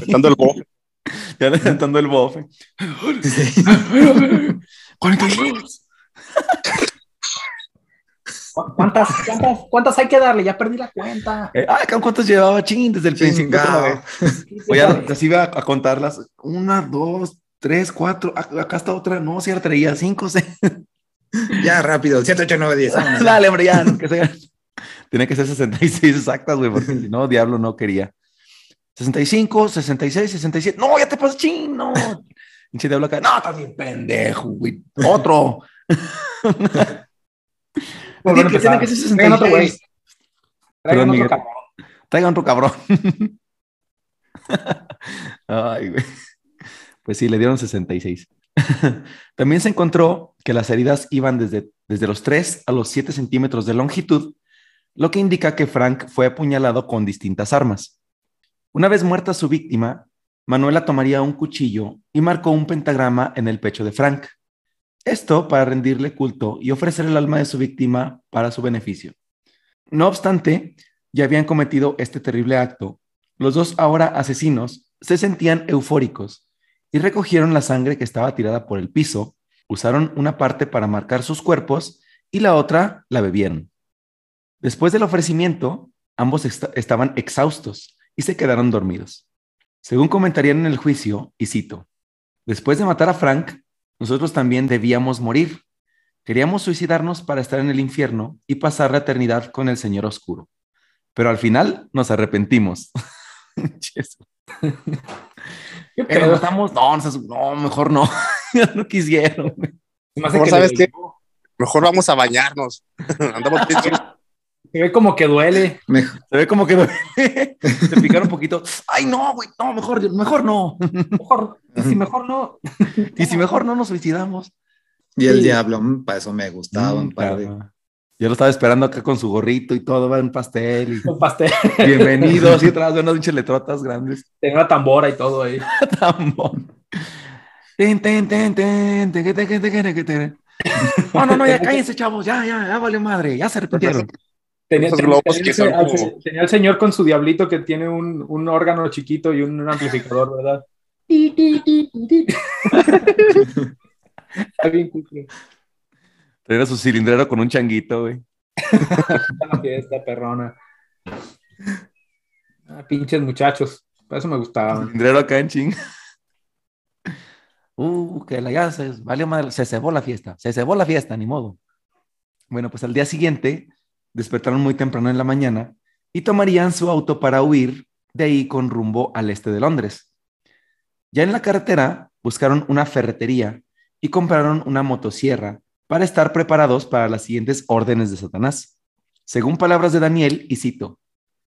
Cantando el bofe. Ya levantando el bofe. 42. ¿Cu- ¿Cuántas, cuántas, cuántas hay que darle? Ya perdí la cuenta. Eh, ah, ¿cuántos llevaba Chin desde el principio? O ya así iba a contarlas. Una, dos, tres, cuatro. Acá está otra. No, si la traía. Cinco, seis. (laughs) Ya rápido, 7, 8, 9, 10. vámonos. Dale, hombre, ya. Que sea. (laughs) Tiene que ser 66 exactas, güey, porque si no, Diablo no quería. 65, 66, 67. No, ya te pasas, Chin, no. (laughs) Pinche Diablo acá. No, también pendejo, güey. Otro. Tiene que- tiene que ser empezar. Traigan otro güey. 66. Traigan Perdón, otro Miguel. cabrón. Traigan otro cabrón. (laughs) Ay, güey. Pues sí, le dieron 66. (laughs) También se encontró que las heridas iban desde, desde los 3 a los 7 centímetros de longitud, lo que indica que Frank fue apuñalado con distintas armas. Una vez muerta su víctima, Manuela tomaría un cuchillo y marcó un pentagrama en el pecho de Frank. Esto para rendirle culto y ofrecer el alma de su víctima para su beneficio. No obstante, ya habían cometido este terrible acto, los dos ahora asesinos se sentían eufóricos y recogieron la sangre que estaba tirada por el piso, usaron una parte para marcar sus cuerpos y la otra la bebieron. Después del ofrecimiento, ambos est- estaban exhaustos y se quedaron dormidos. Según comentarían en el juicio, y cito, después de matar a Frank, nosotros también debíamos morir. Queríamos suicidarnos para estar en el infierno y pasar la eternidad con el Señor Oscuro. Pero al final nos arrepentimos. (laughs) Nos matamos? No, no, mejor no. (laughs) Ya no quisieron. Mejor, que ¿sabes qué? Mejor vamos a bañarnos. (laughs) Andamos. Se ve como que duele. Mejor- Se ve como que se picaron un poquito. Ay, no, güey, no, mejor, mejor no. Mejor, y si mejor no. Y si mejor no nos suicidamos. Y el Sí. diablo, mm, para eso me gustaba Mm, un par de. claro. Yo lo estaba esperando acá con su gorrito y todo, va en pastel. Y... Un pastel. Bienvenidos. Y atrás de unas pinches letrotas grandes. (laughs) Tenía una tambora y todo ahí. (laughs) Tambor. Ten, ten, ten, ten, ten, ten, ten, ten, ten, ten. No, no, no, ya cállense, chavos. Ya, ya, ya vale madre. Ya se arrepintieron. Tenía, Esos tenía- globos tenía que el- son al- como- tenía el señor con su diablito que tiene un, un órgano chiquito y un, amplificador, ¿verdad? (laughs) Está bien cutre. Era su cilindrero con un changuito, güey. (laughs) Está la fiesta, perrona. Ah, pinches muchachos. Por eso me gustaban. Cilindrero acá en ching. (laughs) Uh, que la ya se, valió madre, se cebó la fiesta. Se cebó la fiesta, ni modo. Bueno, pues al día siguiente despertaron muy temprano en la mañana y tomarían su auto para huir de ahí con rumbo al este de Londres. Ya en la carretera buscaron una ferretería y compraron una motosierra para estar preparados para las siguientes órdenes de Satanás. Según palabras de Daniel, y cito,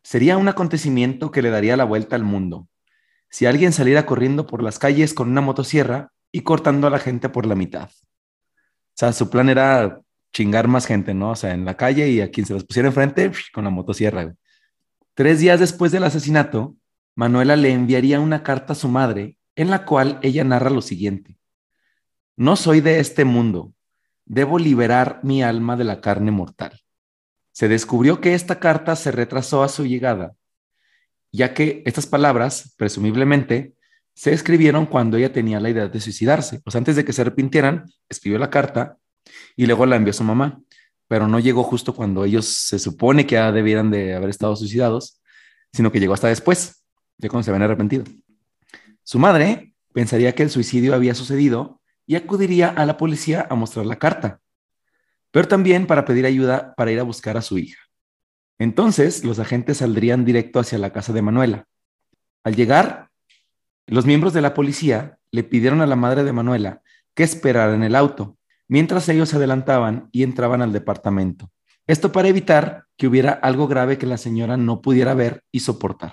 sería un acontecimiento que le daría la vuelta al mundo. Si alguien saliera corriendo por las calles con una motosierra y cortando a la gente por la mitad. O sea, su plan era chingar más gente, ¿no? O sea, en la calle y a quien se los pusiera enfrente con la motosierra. Tres días después del asesinato, Manuela le enviaría una carta a su madre en la cual ella narra lo siguiente. No soy de este mundo. Debo liberar mi alma de la carne mortal. Se descubrió que esta carta se retrasó a su llegada ya que estas palabras, presumiblemente, se escribieron cuando ella tenía la idea de suicidarse. Sea, antes de que se arrepintieran, escribió la carta y luego la envió su mamá, pero no llegó justo cuando ellos se supone que ya debieran de haber estado suicidados, sino que llegó hasta después, ya cuando se habían arrepentido. Su madre pensaría que el suicidio había sucedido y acudiría a la policía a mostrar la carta, pero también para pedir ayuda para ir a buscar a su hija. Entonces, los agentes saldrían directo hacia la casa de Manuela. Al llegar, los miembros de la policía le pidieron a la madre de Manuela que esperara en el auto, mientras ellos se adelantaban y entraban al departamento. Esto para evitar que hubiera algo grave que la señora no pudiera ver y soportar.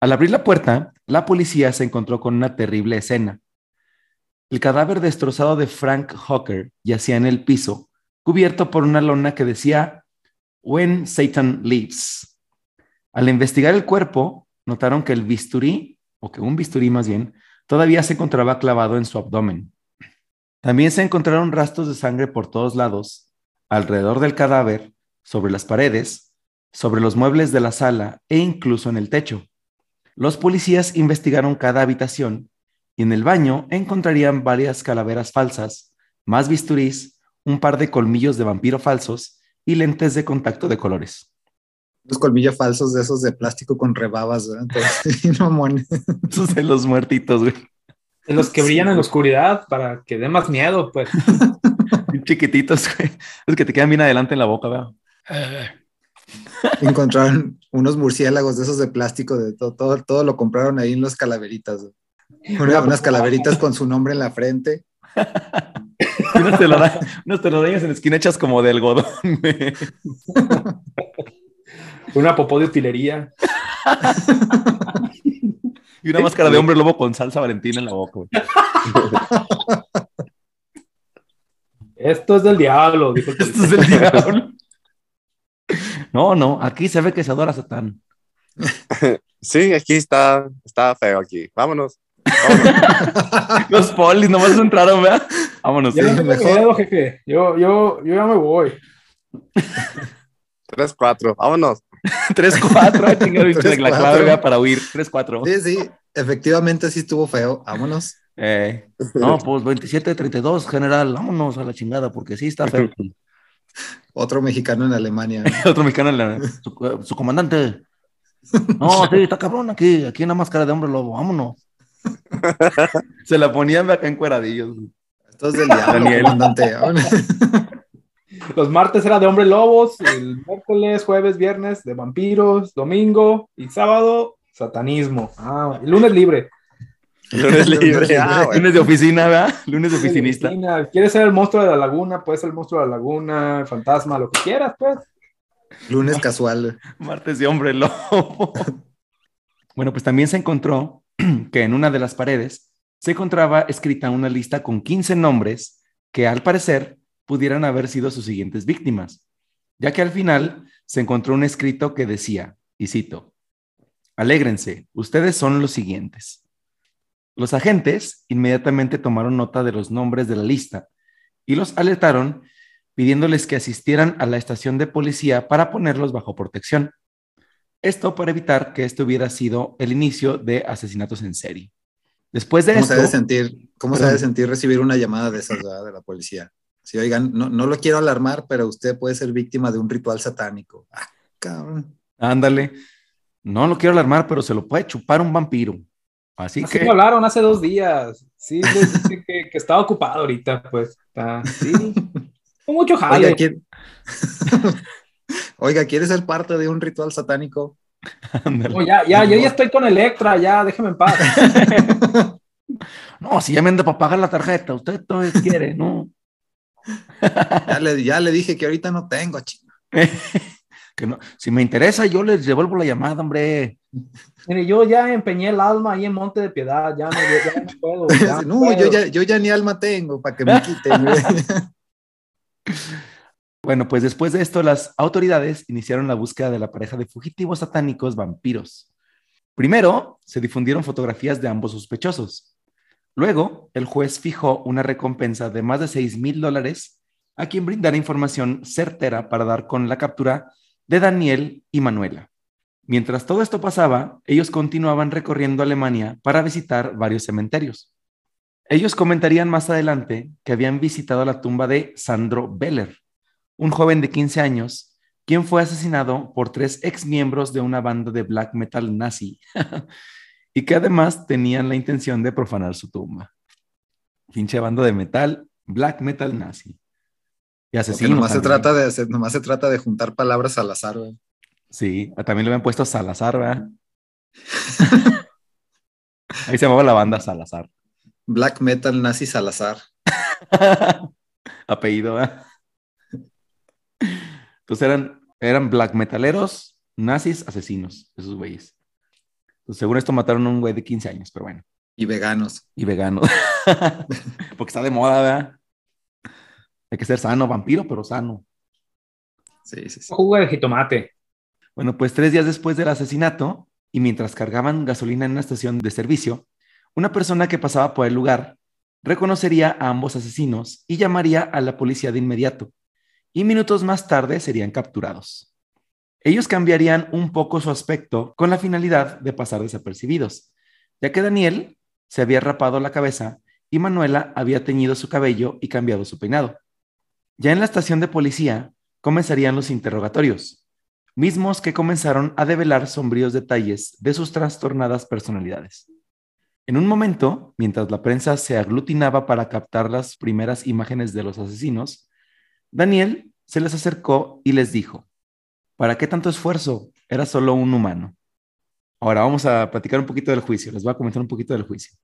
Al abrir la puerta, la policía se encontró con una terrible escena. El cadáver destrozado de Frank Hawker yacía en el piso, cubierto por una lona que decía When Satan Leaves. Al investigar el cuerpo, notaron que el bisturí, o que un bisturí más bien, todavía se encontraba clavado en su abdomen. También se encontraron rastros de sangre por todos lados, alrededor del cadáver, sobre las paredes, sobre los muebles de la sala e incluso en el techo. Los policías investigaron cada habitación y en el baño encontrarían varias calaveras falsas, más bisturís, un par de colmillos de vampiro falsos y lentes de contacto de colores. Los colmillos falsos de esos de plástico con rebabas, ¿verdad? (laughs) Entonces, no, mon. (laughs) Esos de los muertitos, güey. En los que brillan en la oscuridad para que dé más miedo, pues. (laughs) Chiquititos, güey. Es que te quedan bien adelante en la boca, ¿verdad? Encontraron unos murciélagos de esos de plástico, de todo, todo, todo lo compraron ahí en los calaveritas. Una- unas calaveritas con su nombre en la frente. (laughs) Unas, telarañas, unas telarañas en la esquina hechas como de algodón, güey. (laughs) Una popó de utilería. Y una máscara de hombre lobo con salsa valentina en la boca, güey. (laughs) Esto es del diablo, dijo el Esto es el diablo. (laughs) No, no, aquí se ve que se adora a Satán. Sí, aquí está, está feo aquí. Vámonos. Vámonos. (laughs) Los polis nomás entraron, ¿verdad? Vámonos. Ya sí. mejor. miedo, jefe. Yo, yo, yo ya me voy. Tres, cuatro. Vámonos. 3-4, ay, chingada, viste Tres, la cuatro. clave para huir. 3-4. Sí, sí, efectivamente sí estuvo feo. Vámonos. Eh, no, pues 27-32, general, vámonos a la chingada, porque sí está feo. (laughs) Otro mexicano en Alemania. (laughs) Otro mexicano, la- su, su comandante. No, sí, está cabrón aquí, aquí una máscara de hombre lobo, vámonos. (laughs) Se la ponían acá en cueradillos. Esto es del diablo, Daniel. comandante. Los martes era de hombre lobos, el miércoles, jueves, viernes de vampiros, domingo y sábado satanismo. Ah, y lunes libre. Lunes libre. Ah. Lunes de oficina, ¿verdad? Lunes de oficinista. ¿Quieres ser el monstruo de la laguna? Puedes ser el monstruo de la laguna, el fantasma, lo que quieras, pues. Lunes casual. Martes de hombre lobo. Bueno, pues también se encontró (clears throat) que en una de las paredes se encontraba escrita una lista con 15 nombres que al parecer pudieran haber sido sus siguientes víctimas, ya que al final se encontró un escrito que decía, y cito, Alégrense, ustedes son los siguientes. Los agentes inmediatamente tomaron nota de los nombres de la lista y los alertaron pidiéndoles que asistieran a la estación de policía para ponerlos bajo protección. Esto para evitar que esto hubiera sido el inicio de asesinatos en serie. Después de ¿Cómo se esto, debe sentir, cómo se debe sentir recibir una llamada de esas de la policía? Si oigan, no, no lo quiero alarmar, pero usted puede ser víctima de un ritual satánico. Ah, cabrón. ándale, no lo quiero alarmar, pero se lo puede chupar un vampiro. Así Así que me hablaron hace dos días. Sí, les dije que, que estaba ocupado ahorita, pues. Está, sí. (laughs) Con mucho jale. Oiga, ¿quiere... (laughs) Oiga, ¿quiere ser parte de un ritual satánico? (laughs) No, ya, ya, yo ya estoy con Electra, ya, déjeme en paz. No, si ya me anda para pagar la tarjeta, usted todavía quiere, ¿no? Ya le, ya le dije que ahorita no tengo, chinga. (laughs) que no. Si me interesa, yo les devuelvo la llamada, hombre. Mire, yo ya empeñé el alma ahí en Monte de Piedad, ya no, ya no puedo. ya No, puedo. (laughs) yo ya, yo ya ni alma tengo para que me quiten. (laughs) Bueno, pues después de esto, las autoridades iniciaron la búsqueda de la pareja de fugitivos satánicos vampiros. Primero, se difundieron fotografías de ambos sospechosos. Luego, el juez fijó una recompensa de más de 6 mil dólares a quien brindara información certera para dar con la captura de Daniel y Manuela. Mientras todo esto pasaba, ellos continuaban recorriendo Alemania para visitar varios cementerios. Ellos comentarían más adelante que habían visitado la tumba de Sandro Beller, un joven de 15 años, quien fue asesinado por tres ex miembros de una banda de black metal nazi (laughs) y que además tenían la intención de profanar su tumba. Pinche banda de metal, black metal nazi. Y asesino. nomás, se trata de, hacer- nomás se trata de juntar palabras al azar, güey. Sí, también le habían puesto Salazar, ¿verdad? (laughs) Ahí se llamaba la banda Salazar. Black Metal Nazi Salazar. (laughs) Apellido, ¿verdad? Entonces eran, eran black metaleros, nazis, asesinos, esos güeyes. Entonces, según esto mataron a un güey de 15 años, pero bueno. Y veganos. Y vegano. (laughs) Porque está de moda, ¿verdad? Hay que ser sano, vampiro, pero sano. Sí, sí, sí. Jugo de jitomate. Bueno, pues tres días después del asesinato, y mientras cargaban gasolina en una estación de servicio, una persona que pasaba por el lugar reconocería a ambos asesinos y llamaría a la policía de inmediato, y minutos más tarde serían capturados. Ellos cambiarían un poco su aspecto con la finalidad de pasar desapercibidos, ya que Daniel se había rapado la cabeza y Manuela había teñido su cabello y cambiado su peinado. Ya en la estación de policía comenzarían los interrogatorios, mismos que comenzaron a develar sombríos detalles de sus trastornadas personalidades. En un momento, mientras la prensa se aglutinaba para captar las primeras imágenes de los asesinos, Daniel se les acercó y les dijo, ¿para qué tanto esfuerzo? Era solo un humano. Ahora vamos a platicar un poquito del juicio, les voy a comentar un poquito del juicio.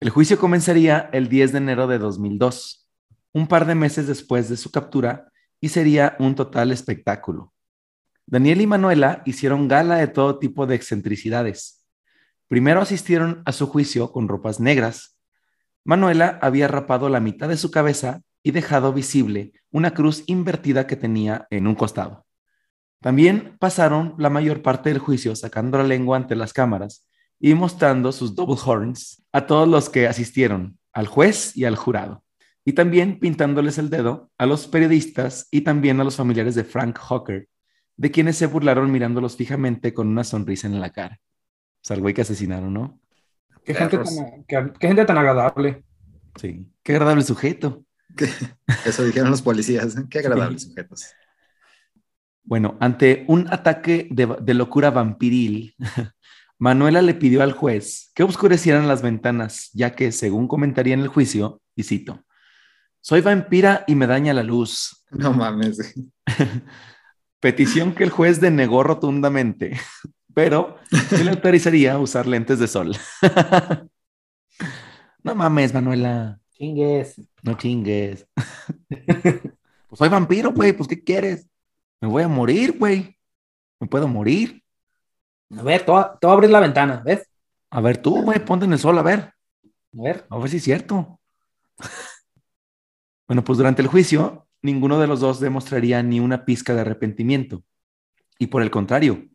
El juicio comenzaría el 10 de enero de 2002, un par de meses después de su captura, y sería un total espectáculo. Daniel y Manuela hicieron gala de todo tipo de excentricidades. Primero asistieron a su juicio con ropas negras. Manuela había rapado la mitad de su cabeza y dejado visible una cruz invertida que tenía en un costado. También pasaron la mayor parte del juicio sacando la lengua ante las cámaras y mostrando sus double horns a todos los que asistieron, al juez y al jurado. Y también pintándoles el dedo a los periodistas y también a los familiares de Frank Hawker, de quienes se burlaron mirándolos fijamente con una sonrisa en la cara. O sea, el güey que asesinaron, ¿no? Qué gente, tan, qué- qué gente tan agradable. Sí. Qué agradable sujeto. (laughs) Eso dijeron los policías. ¿eh? Qué agradables Sí. sujetos. Bueno, ante un ataque de, de locura vampiril, (laughs) Manuela le pidió al juez que oscurecieran las ventanas, ya que, según comentaría en el juicio, y cito, soy vampira y me daña la luz. No mames. (laughs) Petición que el juez denegó rotundamente, (laughs) pero sí le autorizaría usar lentes de sol. no mames, Manuela, Chingues. no chingues. pues soy vampiro, güey, pues ¿qué quieres? Me voy a morir, güey. Me puedo morir. A ver, te voy a te voy a abrir la ventana, ¿ves? A ver tú, güey, ponte en el sol, a ver. A ver. A ver si es cierto. (laughs) bueno, pues durante el juicio, ninguno de los dos demostraría ni una pizca de arrepentimiento. Y por el contrario,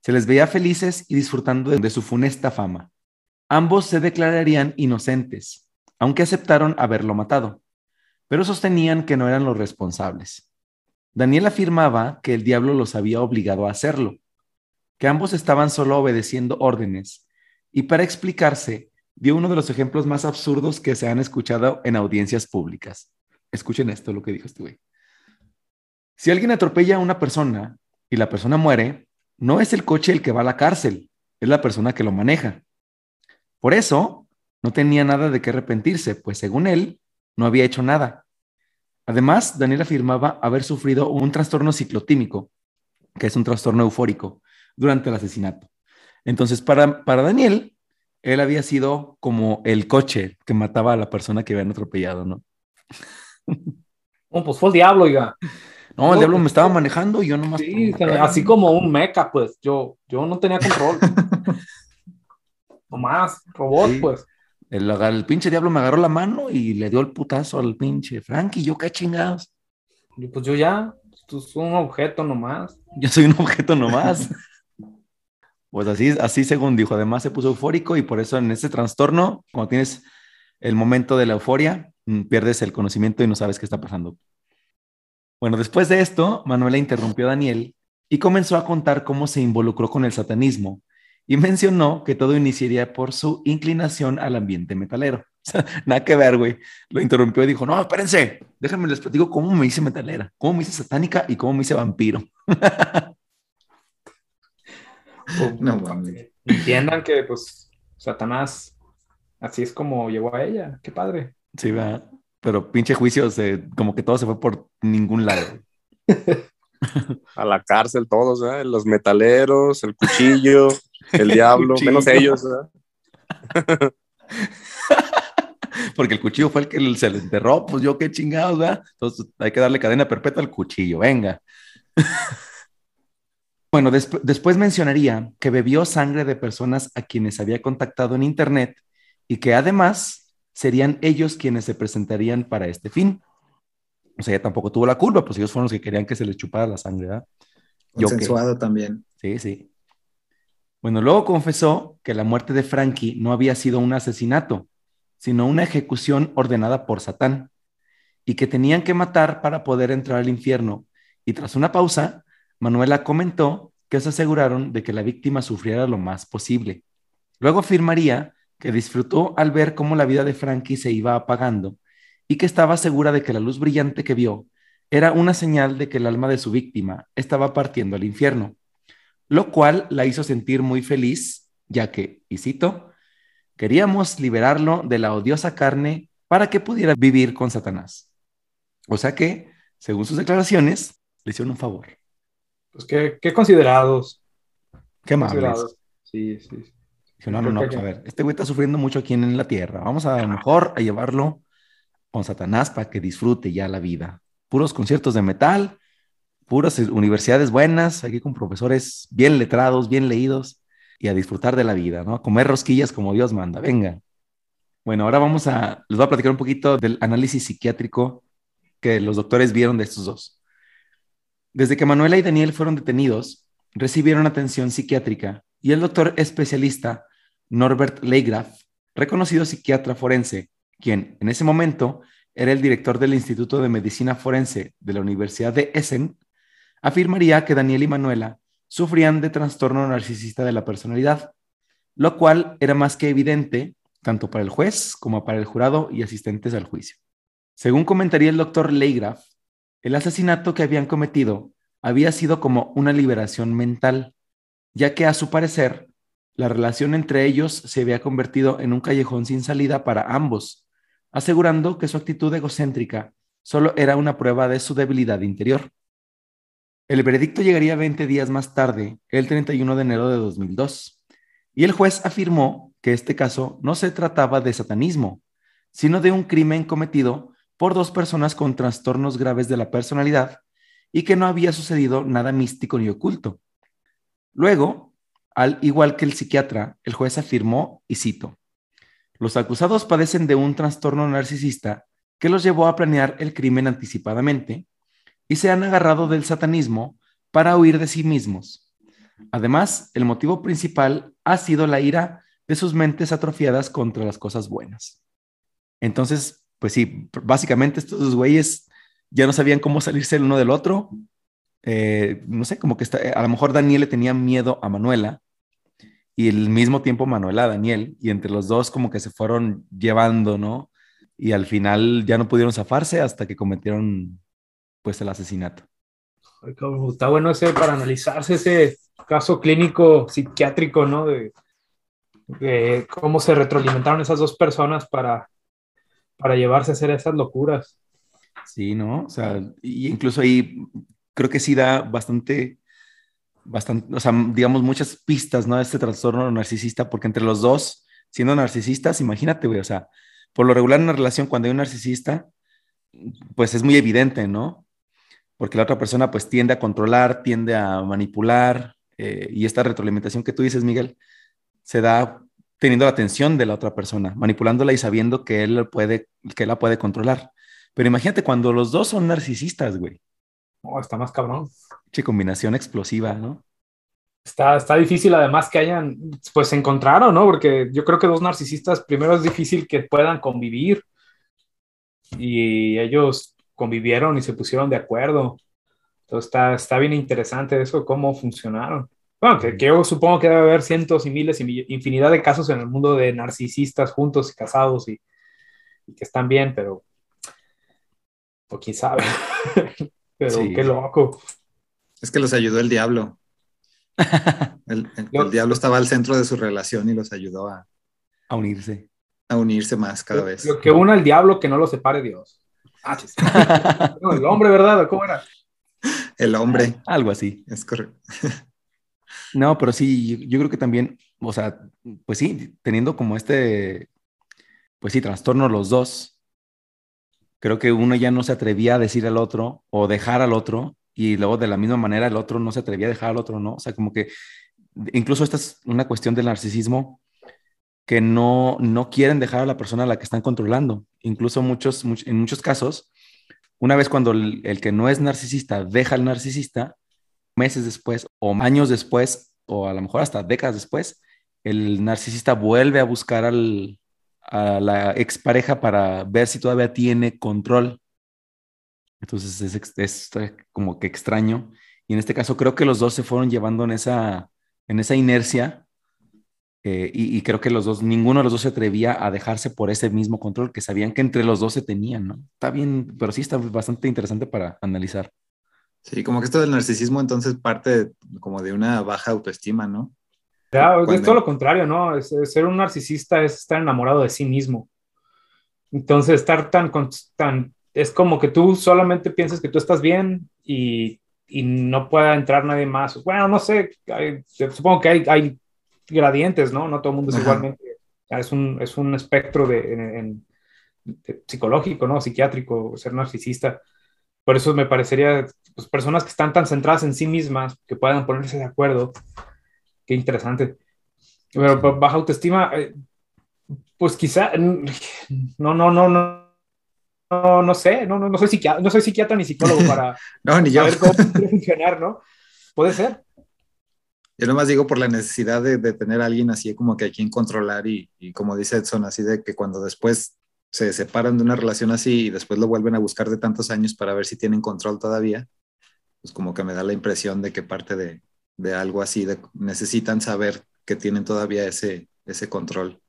se les veía felices y disfrutando de, de su funesta fama. Ambos se declararían inocentes, aunque aceptaron haberlo matado, pero sostenían que no eran los responsables. Daniel afirmaba que el diablo los había obligado a hacerlo, que ambos estaban solo obedeciendo órdenes, y para explicarse, dio uno de los ejemplos más absurdos que se han escuchado en audiencias públicas. Escuchen esto, lo que dijo este güey. Si alguien atropella a una persona y la persona muere, no es el coche el que va a la cárcel, es la persona que lo maneja. Por eso, no tenía nada de qué arrepentirse, pues según él, no había hecho nada. Además, Daniel afirmaba haber sufrido un trastorno ciclotímico, que es un trastorno eufórico, durante el asesinato. Entonces, para, para Daniel, él había sido como el coche que mataba a la persona que habían atropellado, ¿no? (laughs) Oh, pues fue el diablo, oiga. No, el No, diablo me pues, estaba manejando y yo nomás. Sí, así como un mecha, pues. Yo, yo no tenía control. (laughs) Nomás, robot, Sí. pues. El, el pinche diablo me agarró la mano y le dio el putazo al pinche Frank y yo qué chingados. Pues yo ya, tú es un objeto nomás. (laughs) Yo soy un objeto nomás. pues así, así según dijo. Además se puso eufórico y por eso en ese trastorno, cuando tienes el momento de la euforia, mm, pierdes el conocimiento y no sabes qué está pasando. Bueno, después de esto, Manuela interrumpió a Daniel y comenzó a contar cómo se involucró con el satanismo y mencionó que todo iniciaría por su inclinación al ambiente metalero. (laughs) O sea, nada que ver, güey. Lo interrumpió y dijo, no, espérense, déjenme les platico cómo me hice metalera, cómo me hice satánica y cómo me hice vampiro. (laughs) No mames. Entiendan que, pues, Satanás, así es como llegó a ella. Qué padre. Sí, ¿verdad? Pero pinche juicio, se- como que todo se fue por ningún lado. (laughs) A la cárcel todos, ¿eh? Los metaleros, el cuchillo, el diablo, menos ellos, ¿verdad? (laughs) Porque el cuchillo fue el que se le enterró, pues yo qué chingados, ¿verdad? Entonces hay que darle cadena perpetua al cuchillo, venga. (laughs) bueno, desp- después mencionaría que bebió sangre de personas a quienes había contactado en Internet y que además serían ellos quienes se presentarían para este fin. O sea, ella tampoco tuvo la culpa, pues ellos fueron los que querían que se les chupara la sangre, ¿verdad? Yo. Consensuado también. Sí, sí. Bueno, luego confesó que la muerte de Frankie no había sido un asesinato, sino una ejecución ordenada por Satán, y que tenían que matar para poder entrar al infierno. Y tras una pausa, Manuela comentó que se aseguraron de que la víctima sufriera lo más posible. Luego afirmaría que disfrutó al ver cómo la vida de Frankie se iba apagando y que estaba segura de que la luz brillante que vio era una señal de que el alma de su víctima estaba partiendo al infierno lo cual la hizo sentir muy feliz, ya que, y cito, queríamos liberarlo de la odiosa carne para que pudiera vivir con Satanás. O sea que, según sus declaraciones, le hicieron un favor. Pues qué, qué considerados. Qué amables. Sí, sí. Dijo, no, no, no, pues a ver, este güey está sufriendo mucho aquí en la tierra. Vamos a, a lo mejor a llevarlo con Satanás para que disfrute ya la vida. Puros conciertos de metal, puras universidades buenas, aquí con profesores bien letrados, bien leídos y a disfrutar de la vida, ¿no? A comer rosquillas como Dios manda. Venga. Bueno, ahora vamos a, les voy a platicar un poquito del análisis psiquiátrico que los doctores vieron de estos dos. Desde que Manuela y Daniel fueron detenidos, recibieron atención psiquiátrica y el doctor especialista Norbert Leigraf, reconocido psiquiatra forense, quien en ese momento era el director del Instituto de Medicina Forense de la Universidad de Essen, afirmaría que Daniel y Manuela sufrían de trastorno narcisista de la personalidad, lo cual era más que evidente tanto para el juez como para el jurado y asistentes al juicio. Según comentaría el doctor Leigraf, el asesinato que habían cometido había sido como una liberación mental, ya que a su parecer la relación entre ellos se había convertido en un callejón sin salida para ambos, asegurando que su actitud egocéntrica solo era una prueba de su debilidad interior. El veredicto llegaría 20 días más tarde, el 31 de enero de 2002, y el juez afirmó que este caso no se trataba de satanismo, sino de un crimen cometido por dos personas con trastornos graves de la personalidad y que no había sucedido nada místico ni oculto. Luego, al igual que el psiquiatra, el juez afirmó, y cito, los acusados padecen de un trastorno narcisista que los llevó a planear el crimen anticipadamente y se han agarrado del satanismo para huir de sí mismos. Además, el motivo principal ha sido la ira de sus mentes atrofiadas contra las cosas buenas. Entonces, pues sí, básicamente estos güeyes ya no sabían cómo salirse el uno del otro. Eh, no sé, como que está, a lo mejor Daniel le tenía miedo a Manuela y al mismo tiempo Manuela a Daniel, y entre los dos como que se fueron llevando, ¿no? Y al final ya no pudieron zafarse hasta que cometieron pues el asesinato. Está bueno ese para analizarse ese caso clínico psiquiátrico, ¿no? De, de cómo se retroalimentaron esas dos personas para, para llevarse a hacer esas locuras. Sí, ¿no? O sea, y incluso ahí creo que sí da bastante, bastante, o sea, digamos, muchas pistas, ¿no? Este trastorno narcisista, porque entre los dos, siendo narcisistas, imagínate, güey, o sea, por lo regular en una relación, cuando hay un narcisista, pues es muy evidente, ¿no? Porque la otra persona pues tiende a controlar, tiende a manipular, eh, y esta retroalimentación que tú dices, Miguel, se da teniendo la atención de la otra persona, manipulándola y sabiendo que él puede, que la puede controlar. Pero imagínate cuando los dos son narcisistas, güey. Oh, está más cabrón. Che, combinación explosiva, ¿no? Está, está difícil además que hayan, pues se encontraron, ¿no? Porque yo creo que dos narcisistas, primero es difícil que puedan convivir y ellos convivieron y se pusieron de acuerdo. Entonces está, está bien interesante eso, cómo funcionaron. Bueno, que, que yo supongo que debe haber cientos y miles y infinidad de casos en el mundo de narcisistas juntos y casados y, y que están bien, pero pues quién sabe. (laughs) pero Sí. qué loco. Es que los ayudó el diablo. (laughs) El, el- Yo- el diablo estaba al centro de su relación y los ayudó a, A unirse. a unirse más cada vez. Lo que una al diablo que no lo separe Dios. Ah. No, el hombre, ¿verdad? ¿Cómo era? El hombre, Algo así. es correcto. (laughs) No, pero sí, yo, yo creo que también, o sea, pues sí, teniendo como este, pues sí, trastorno los dos, creo que uno ya no se atrevía a decir al otro o dejar al otro y luego de la misma manera el otro no se atrevía a dejar al otro, ¿no? O sea, como que incluso esta es una cuestión del narcisismo que no, no quieren dejar a la persona a la que están controlando. Incluso muchos, much- en muchos casos, una vez cuando el, que no es narcisista deja al narcisista, meses después o años después, o a lo mejor hasta décadas después, el narcisista vuelve a buscar al, a la expareja para ver si todavía tiene control. Entonces es, es como que extraño. Y en este caso creo que los dos se fueron llevando en esa, en esa inercia. Eh, y, y creo que los dos, ninguno de los dos se atrevía a dejarse por ese mismo control que sabían que entre los dos se tenían, ¿no? Está bien, pero sí está bastante interesante para analizar. Sí, como que esto del narcisismo entonces parte como de una baja autoestima, ¿no? Ya, es Cuando- todo lo contrario, ¿no? Es- es ser un narcisista es estar enamorado de sí mismo. Entonces, estar tan, con- tan, es como que tú solamente piensas que tú estás bien y, y no pueda entrar nadie más. Bueno, no sé, hay- supongo que hay, hay gradientes, ¿no? No todo el mundo es Ajá. igualmente, es un, es un espectro de, en- en- de psicológico, ¿no? Psiquiátrico, ser narcisista. Por eso me parecería, pues, personas que están tan centradas en sí mismas, que puedan ponerse de acuerdo. Qué interesante. Pero ba- baja autoestima, eh, pues quizá, mm, no, no, no, no, no, no sé, no, no, no soy psiquiatra, no soy psiquiatra ni psicólogo para (laughs) No, ni yo. saber cómo (laughs) funcionar, ¿no? Puede ser. Yo nomás digo por la necesidad de, de tener a alguien así como que a quien controlar y, y como dice Edson, así de que cuando después se separan de una relación así y después lo vuelven a buscar de tantos años para ver si tienen control todavía, pues como que me da la impresión de que parte de, de algo así, de, necesitan saber que tienen todavía ese, ese control.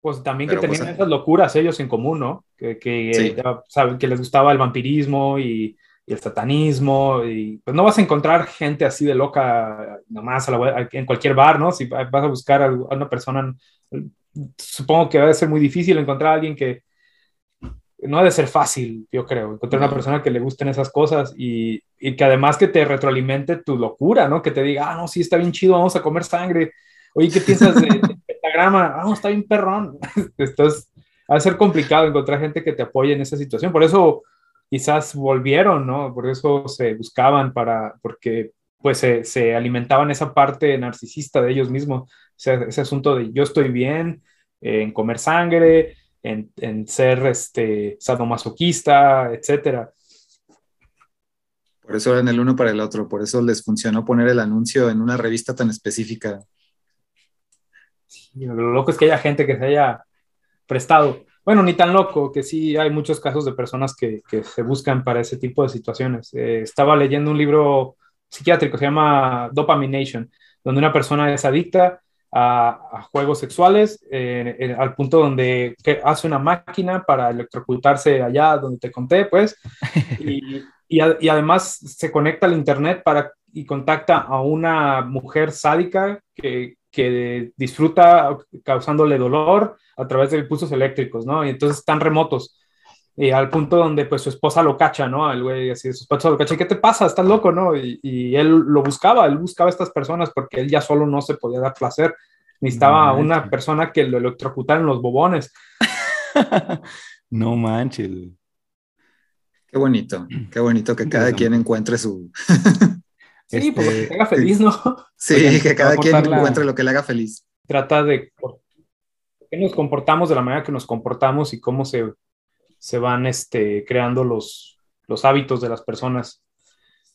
Pues también Pero, que tenían pues, esas locuras ellos en común, ¿no? Que, que, Sí. eh, saben que les gustaba el vampirismo y, y el satanismo y pues no vas a encontrar gente así de loca nomás a la vue- en cualquier bar, ¿no? Si vas a buscar a una persona, supongo que va a ser muy difícil encontrar a alguien que no ha de ser fácil, yo creo, encontrar una persona que le gusten esas cosas y, y que además que te retroalimente tu locura, ¿no? Que te diga, ah, no, sí, está bien chido, vamos a comer sangre. Oye, ¿qué piensas de, de pentagrama? Ah, no, está bien perrón. (laughs) Entonces, va a ser complicado encontrar gente que te apoye en esa situación. Por eso quizás volvieron, ¿no? Por eso se buscaban para, porque pues se, se alimentaban esa parte narcisista de ellos mismos, ese, ese asunto de yo estoy bien, eh, en comer sangre, en, en ser este, sadomasoquista, etcétera. Por eso eran el uno para el otro, por eso les funcionó poner el anuncio en una revista tan específica. Y lo loco es que haya gente que se haya prestado. Bueno, ni tan loco, que sí hay muchos casos de personas que, que se buscan para ese tipo de situaciones. Eh, estaba leyendo un libro psiquiátrico, se llama Dopamination, donde una persona es adicta a, a juegos sexuales eh, eh, al punto donde que hace una máquina para electrocutarse allá donde te conté, pues, (laughs) y, y, a- y además se conecta al internet para y contacta a una mujer sádica que, que disfruta causándole dolor a través de impulsos eléctricos, ¿no? Y entonces están remotos. Y al punto donde pues su esposa lo cacha, ¿no? Al güey así, su esposa lo cacha, ¿qué te pasa? Estás loco, ¿no? Y, y él lo buscaba, él buscaba a estas personas porque él ya solo no se podía dar placer. Necesitaba No una persona que lo electrocutara en los bobones. (laughs) no manches. Qué bonito, qué bonito que cada Interesante. quien encuentre su... (laughs) Sí, pues lo que Este, te haga feliz, ¿no? Sí, que cada quien la- encuentre lo que le haga feliz. trata de por qué nos comportamos de la manera que nos comportamos y cómo se, se van este, creando los, los hábitos de las personas.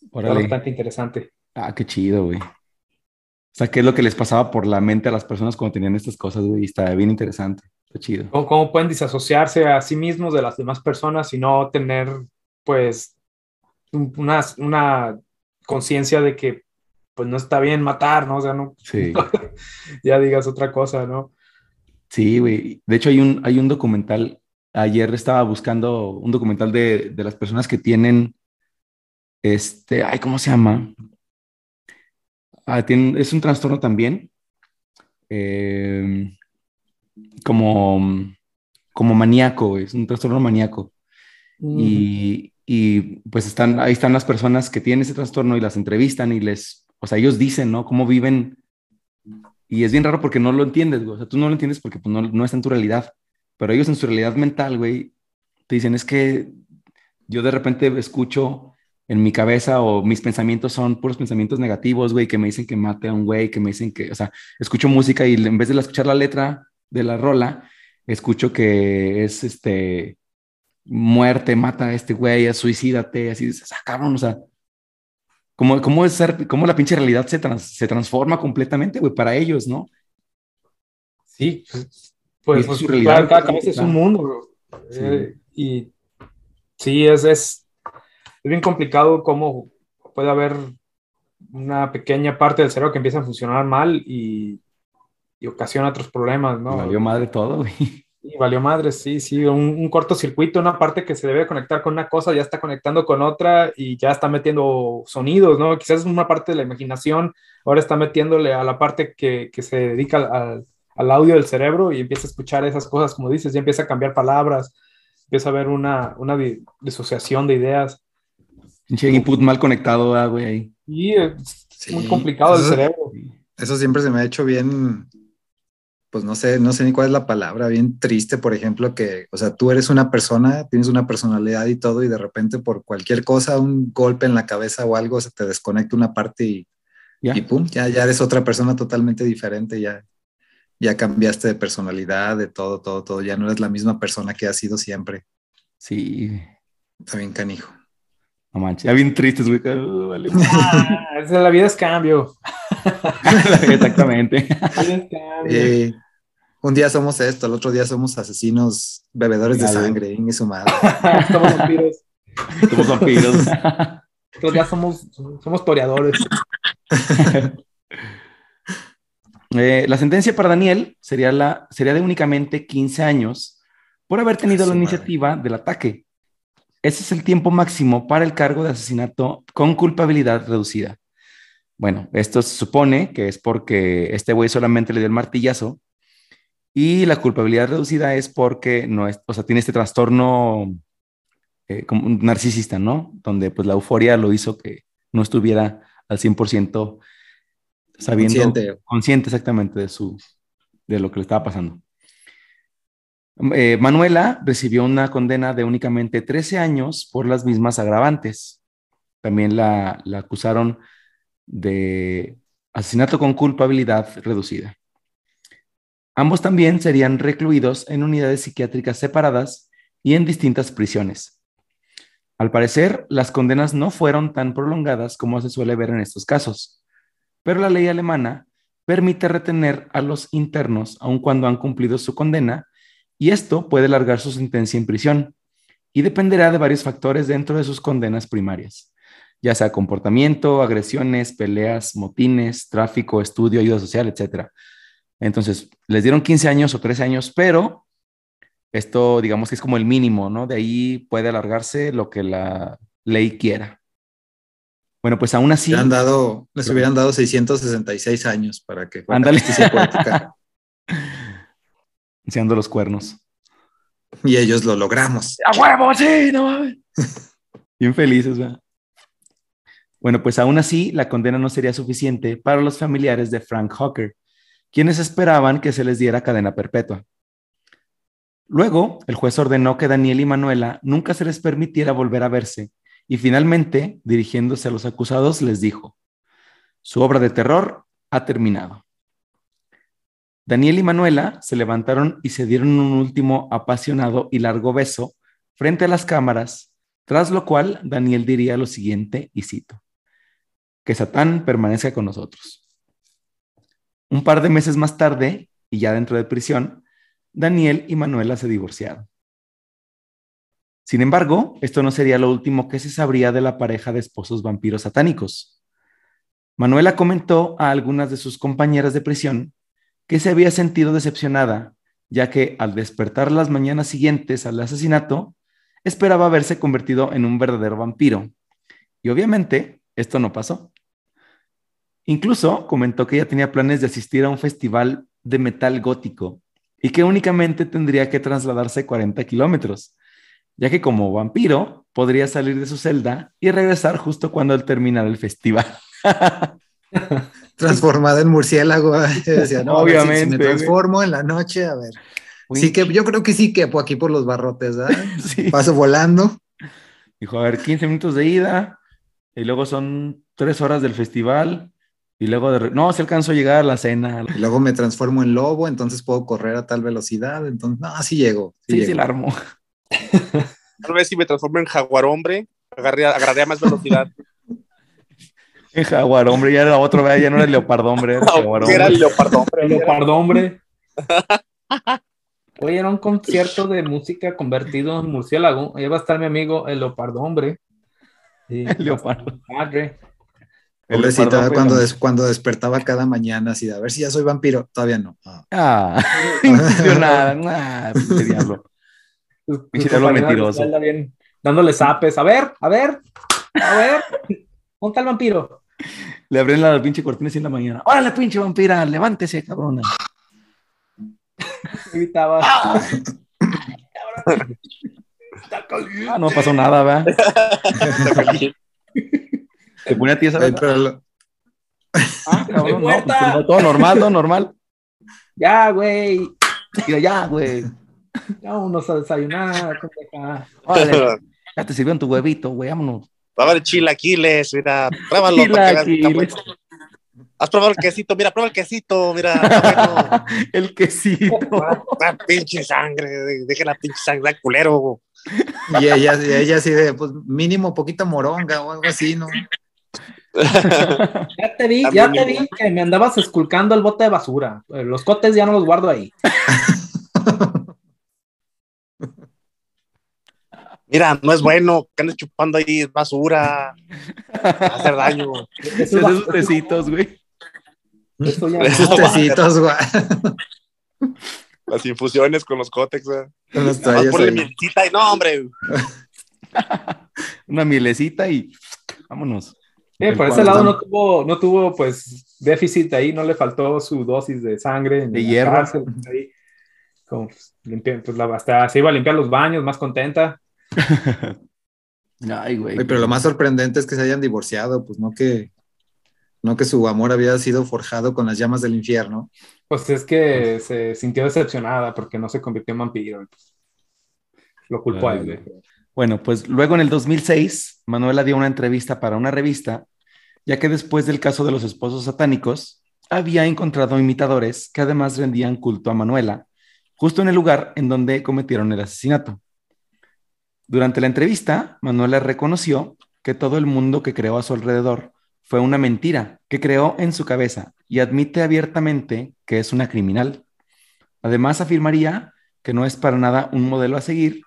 Está Órale. bastante interesante. Ah, qué chido, güey. O sea, ¿qué es lo que les pasaba por la mente a las personas cuando tenían estas cosas, güey? Y Está bien interesante. Está chido. Cómo, cómo pueden disasociarse a sí mismos de las demás personas y no tener, pues, un- una, una conciencia de que pues no está bien matar, ¿no? O sea, no, Sí. (laughs) ya digas otra cosa, ¿no? Sí, güey. De hecho, hay un, hay un documental. Ayer estaba buscando un documental de, de las personas que tienen este, ay, ¿cómo se llama? Ah, tienen- es un trastorno también. eh, como, como maníaco, güey, es un trastorno maníaco. Y, y, pues están, ahí están las personas que tienen ese trastorno y las entrevistan y les, o sea, ellos dicen, ¿no? Cómo viven. Y es bien raro porque no lo entiendes, güey. O sea, tú no lo entiendes porque pues, no, no está en tu realidad. Pero ellos en su realidad mental, güey, te dicen, es que yo de repente escucho en mi cabeza o mis pensamientos son puros pensamientos negativos, güey, que me dicen que mate a un güey, que me dicen que, o sea, escucho música y en vez de escuchar la letra de la rola, escucho que es este muerte, mata a este güey, suicídate, así dices, ah, cabrón, o sea, ¿cómo, cómo, es ser, cómo la pinche realidad se, trans- se transforma completamente, güey, para ellos, ¿no? Sí, pues, pues, es pues, realidad, cada, cada cabeza es un mundo, bro. Sí. Eh, y sí, es, es, es bien complicado cómo puede haber una pequeña parte del cerebro que empieza a funcionar mal y, y ocasiona otros problemas, ¿no? Valió madre todo, güey. Y valió madre, sí, sí, un, un cortocircuito, una parte que se debe conectar con una cosa, ya está conectando con otra y ya está metiendo sonidos, ¿no? Quizás es una parte de la imaginación, ahora está metiéndole a la parte que, que se dedica al, al- audio del cerebro y empieza a escuchar esas cosas, como dices, ya empieza a cambiar palabras, empieza a haber una, una di- disociación de ideas. Pinche input mal conectado, ah, güey, ahí. Y es Sí, muy complicado el eso- cerebro. Eso siempre se me ha hecho bien, pues no sé, no sé ni cuál es la palabra, bien triste, por ejemplo, que, o sea, tú eres una persona, tienes una personalidad y todo, y de repente por cualquier cosa, un golpe en la cabeza o algo, se te desconecta una parte y, Ya. y pum, ya, ya eres otra persona totalmente diferente, ya, ya cambiaste de personalidad, de todo, todo, todo, ya no eres la misma persona que has sido siempre. Sí, Está bien canijo. no manches. Ya bien tristes, güey. Uh, vale. Ah, la vida es cambio. Exactamente. (laughs) La vida es cambio. Eh, un día somos esto, el otro día somos asesinos, bebedores de sangre, y su madre. (laughs) Somos vampiros. Somos vampiros. Somos, somos toreadores. (laughs) Eh, la sentencia para Daniel sería, la, sería de únicamente 15 años por haber tenido la iniciativa del ataque. Ese es el tiempo máximo para el cargo de asesinato con culpabilidad reducida. Bueno, esto se supone que es porque este güey solamente le dio el martillazo y la culpabilidad reducida es porque no es, o sea, tiene este trastorno eh, como un narcisista, ¿no? Donde pues la euforia lo hizo que no estuviera al 100% sabiendo Consciente. consciente exactamente de su de lo que le estaba pasando. Eh, Manuela recibió una condena de únicamente 13 años por las mismas agravantes. También la, la acusaron de asesinato con culpabilidad reducida. Ambos también serían recluidos en unidades psiquiátricas separadas y en distintas prisiones. Al parecer, las condenas no fueron tan prolongadas como se suele ver en estos casos, pero la ley alemana permite retener a los internos aun cuando han cumplido su condena y esto puede alargar su sentencia en prisión y dependerá de varios factores dentro de sus condenas primarias, ya sea comportamiento, agresiones, peleas, motines, tráfico, estudio, ayuda social, etc. Entonces, les dieron 15 años o 13 años, pero esto digamos que es como el mínimo, ¿no? De ahí puede alargarse lo que la ley quiera. Bueno, pues aún así... Les, han dado, les hubieran dado 666 años para que Ándale. (laughs) enseñando los cuernos. Y ellos lo logramos. ¡A huevo! ¡Sí! ¡No mames! (laughs) Bien felices, ¿verdad? Bueno, pues aún así, la condena no sería suficiente para los familiares de Frank Hawker, quienes esperaban que se les diera cadena perpetua. Luego, el juez ordenó que Daniel y Manuela nunca se les permitiera volver a verse y finalmente, dirigiéndose a los acusados, les dijo, su obra de terror ha terminado. Daniel y Manuela se levantaron y se dieron un último apasionado y largo beso frente a las cámaras, tras lo cual Daniel diría lo siguiente, y cito, que Satán permanezca con nosotros. Un par de meses más tarde, y ya dentro de prisión, Daniel y Manuela se divorciaron. Sin embargo, esto no sería lo último que se sabría de la pareja de esposos vampiros satánicos. Manuela comentó a algunas de sus compañeras de prisión que se había sentido decepcionada, ya que al despertar las mañanas siguientes al asesinato, esperaba haberse convertido en un verdadero vampiro. Y obviamente, esto no pasó. Incluso comentó que ella tenía planes de asistir a un festival de metal gótico y que únicamente tendría que trasladarse 40 kilómetros, ya que como vampiro podría salir de su celda y regresar justo cuando él terminara el festival. (laughs) Transformada en murciélago. (laughs) Decía, no, a ver si- si Obviamente, me transformo en la noche, a ver. Uy, Sí que yo creo que sí quepo aquí por los barrotes, ¿verdad? (laughs) sí. Paso volando. Dijo, a ver, 15 minutos de ida y luego son tres horas del festival y luego de... No, se alcanzó a llegar a la cena. Y luego me transformo en lobo, entonces puedo correr a tal velocidad. Entonces, no, sí llego. Sí, Sí, sí, llego. la armó. (laughs) Tal vez si me transformo en jaguar hombre, agarraría, agarraría más velocidad. (laughs) El jaguar, hombre, ya era otro, ya no era el leopardo, hombre, era el (laughs) jaguar, Aunque era el hombre. leopardo hombre. El leopardo hombre. Oye, era un concierto de música convertido en murciélago. Ahí va a estar mi amigo el leopardo hombre. Sí, El leopardo. Padre. El Pobrecita, leopardo, cuando, des- cuando despertaba cada mañana, así de a ver si ya soy vampiro. Todavía no. Ah. (laughs) Ah, (laughs) intencionada. Ah, pinche diablo. Sus- Pinche diablo mentiroso. bien, dándole zapes. A ver, a ver, a ver. ¿Dónde está el vampiro? Le abren la pinche cortina así en la mañana. ¡Órale, pinche vampira! ¡Levántese, cabrona! (laughs) Gritaba. Ah, no pasó nada, ¿verdad? Se ponía tiesa. Ay, ¿verdad? pero lo- Ah, (laughs) cabrón, no, muerta! pues, no, todo normal, todo normal. Ya, güey. Ya, güey. Vámonos a desayunar. Órale, ya te sirvieron tu huevito, güey, vámonos. Va a haber chilaquiles, mira, pruébalo. Chilaquiles. Has probado el quesito, mira, prueba el quesito, mira, bueno. (laughs) El quesito. Ah, pinche sangre, deje la pinche sangre, da culero. y ella, y ella así de, pues mínimo poquita moronga o algo así, ¿no? (laughs) Ya te vi, ya te vi que me andabas esculcando el bote de basura. Eh, Los cotes ya no los guardo ahí. (laughs) Mira, no es bueno que andes chupando ahí basura, va a hacer daño. Eso, Esos tecitos, güey. eso ya- Esos tecitos, güey. Las infusiones con los cótex, mielcita y no, hombre. (laughs) Una mielecita y vámonos. Sí, por ese lado no tuvo, no tuvo pues déficit ahí, no le faltó su dosis de sangre en De hierro. cárcel, ahí, como, pues, limpia- pues, la- hasta se iba a limpiar los baños, más contenta. (laughs) Ay, güey. Oye, pero lo más sorprendente es que se hayan divorciado, pues no que, no que su amor había sido forjado con las llamas del infierno. Pues es que se sintió decepcionada porque no se convirtió en vampiro. pues, lo culpó a él. güey. Bueno, pues luego en el 2006, Manuela dio una entrevista para una revista, ya que después del caso de los esposos satánicos, había encontrado imitadores que además rendían culto a Manuela, justo en el lugar en donde cometieron el asesinato. Durante la entrevista, Manuela reconoció que todo el mundo que creó a su alrededor fue una mentira que creó en su cabeza y admite abiertamente que es una criminal. Además, afirmaría que no es para nada un modelo a seguir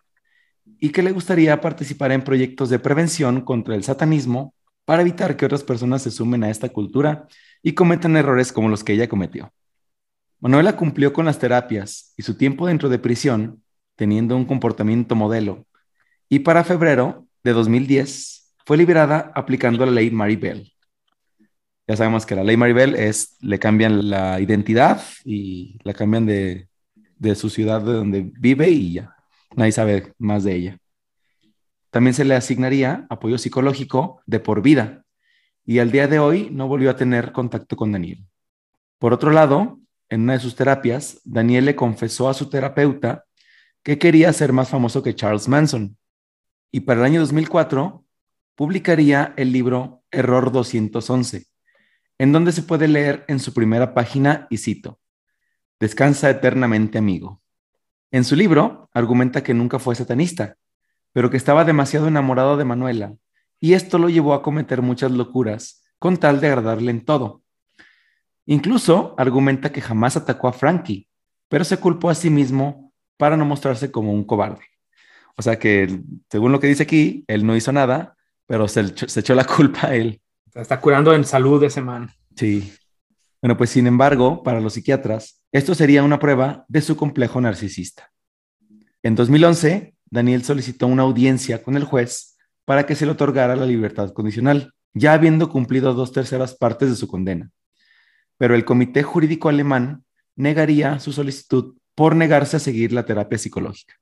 y que le gustaría participar en proyectos de prevención contra el satanismo para evitar que otras personas se sumen a esta cultura y cometan errores como los que ella cometió. Manuela cumplió con las terapias y su tiempo dentro de prisión, teniendo un comportamiento modelo, y para febrero de 2010 fue liberada aplicando la ley Maribel. Ya sabemos que la ley Maribel es, le cambian la identidad y la cambian de, de su ciudad de donde vive y ya, nadie sabe más de ella. También se le asignaría apoyo psicológico de por vida y al día de hoy no volvió a tener contacto con Daniel. Por otro lado, en una de sus terapias, Daniel le confesó a su terapeuta que quería ser más famoso que Charles Manson y para el año 2004 publicaría el libro Error 211, en donde se puede leer en su primera página y cito, Descansa eternamente amigo. En su libro argumenta que nunca fue satanista, pero que estaba demasiado enamorado de Manuela y esto lo llevó a cometer muchas locuras con tal de agradarle en todo. Incluso argumenta que jamás atacó a Frankie, pero se culpó a sí mismo para no mostrarse como un cobarde. O sea que, según lo que dice aquí, él no hizo nada, pero se, echó- se echó la culpa a él. Está curando en salud ese man. Sí. Bueno, pues sin embargo, para los psiquiatras, esto sería una prueba de su complejo narcisista. En 2011, Daniel solicitó una audiencia con el juez para que se le otorgara la libertad condicional, ya habiendo cumplido dos terceras partes de su condena. Pero el Comité Jurídico Alemán negaría su solicitud por negarse a seguir la terapia psicológica.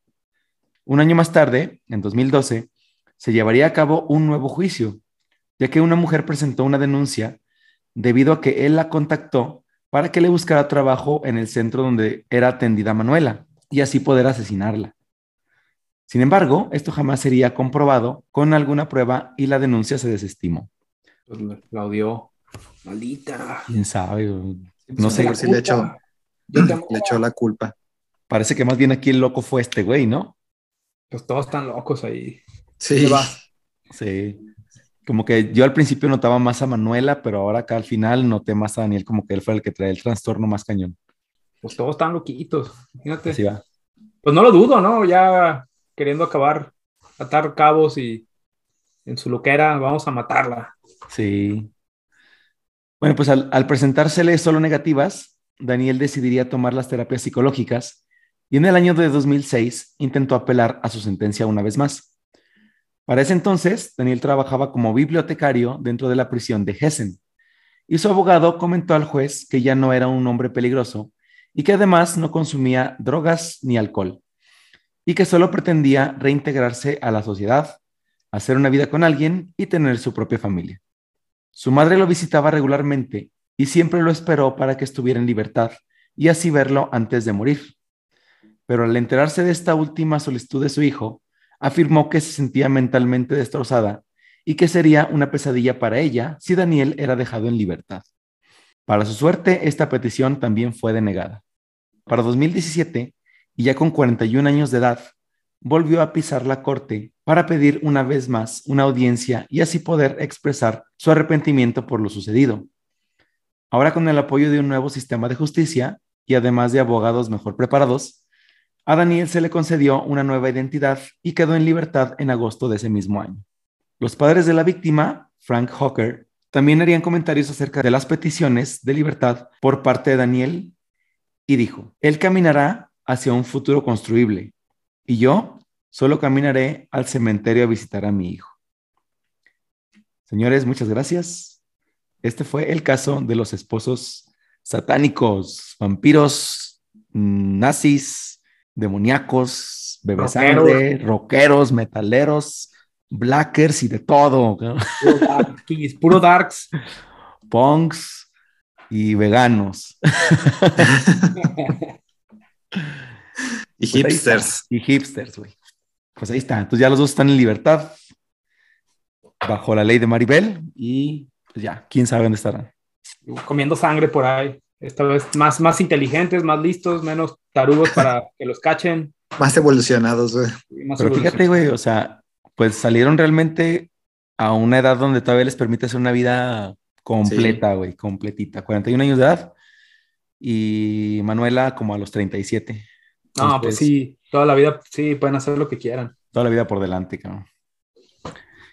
Un año más tarde, en 2012, se llevaría a cabo un nuevo juicio, ya que una mujer presentó una denuncia debido a que él la contactó para que le buscara trabajo en el centro donde era atendida Manuela y así poder asesinarla. Sin embargo, esto jamás sería comprobado con alguna prueba y la denuncia se desestimó. Pues la- odió. Maldita. ¿Quién sabe? No sé, sí le echó, le echó la culpa. parece que más bien aquí el loco fue este güey, ¿no? Pues todos están locos ahí. Sí. Sí. Como que yo al principio notaba más a Manuela, pero ahora acá al final noté más a Daniel como que él fue el que trae el trastorno más cañón. Pues todos están loquitos. Fíjate. Así va. Pues no lo dudo, ¿no? Ya queriendo acabar, atar cabos y en su loquera, vamos a matarla. Sí. Bueno, pues al, al presentársele solo negativas, Daniel decidiría tomar las terapias psicológicas y en el año de 2006 intentó apelar a su sentencia una vez más. Para ese entonces, Daniel trabajaba como bibliotecario dentro de la prisión de Hessen y su abogado comentó al juez que ya no era un hombre peligroso y que además no consumía drogas ni alcohol y que solo pretendía reintegrarse a la sociedad, hacer una vida con alguien y tener su propia familia. Su madre lo visitaba regularmente y siempre lo esperó para que estuviera en libertad y así verlo antes de morir. Pero al enterarse de esta última solicitud de su hijo, afirmó que se sentía mentalmente destrozada y que sería una pesadilla para ella si Daniel era dejado en libertad. Para su suerte, esta petición también fue denegada. Para 2017, y ya con 41 años de edad, volvió a pisar la corte para pedir una vez más una audiencia y así poder expresar su arrepentimiento por lo sucedido. Ahora con el apoyo de un nuevo sistema de justicia y además de abogados mejor preparados, a Daniel se le concedió una nueva identidad y quedó en libertad en agosto de ese mismo año. Los padres de la víctima, Frank Hawker, también harían comentarios acerca de las peticiones de libertad por parte de Daniel y dijo, él caminará hacia un futuro construible y yo solo caminaré al cementerio a visitar a mi hijo. Señores, muchas gracias. Este fue el caso de los esposos satánicos, vampiros, nazis, demoníacos, bebesangre, rockeros, metaleros, blackers y de todo. Puro darkies, puro darks. (laughs) punks y veganos. (laughs) y Pues hipsters. Y hipsters, güey. Pues ahí está. Entonces ya los dos están en libertad bajo la ley de Maribel y pues ya, quién sabe dónde estarán. Comiendo sangre por ahí. Esta vez más, más inteligentes, más listos, menos tarugos para que los cachen. Más evolucionados, güey. más Pero fíjate, güey, o sea, pues salieron realmente a una edad donde todavía les permite hacer una vida completa, güey, completita. 41 años de edad y Manuela como a los 37. No, pues Entonces, sí, toda la vida, sí, pueden hacer lo que quieran. Toda la vida por delante, cabrón.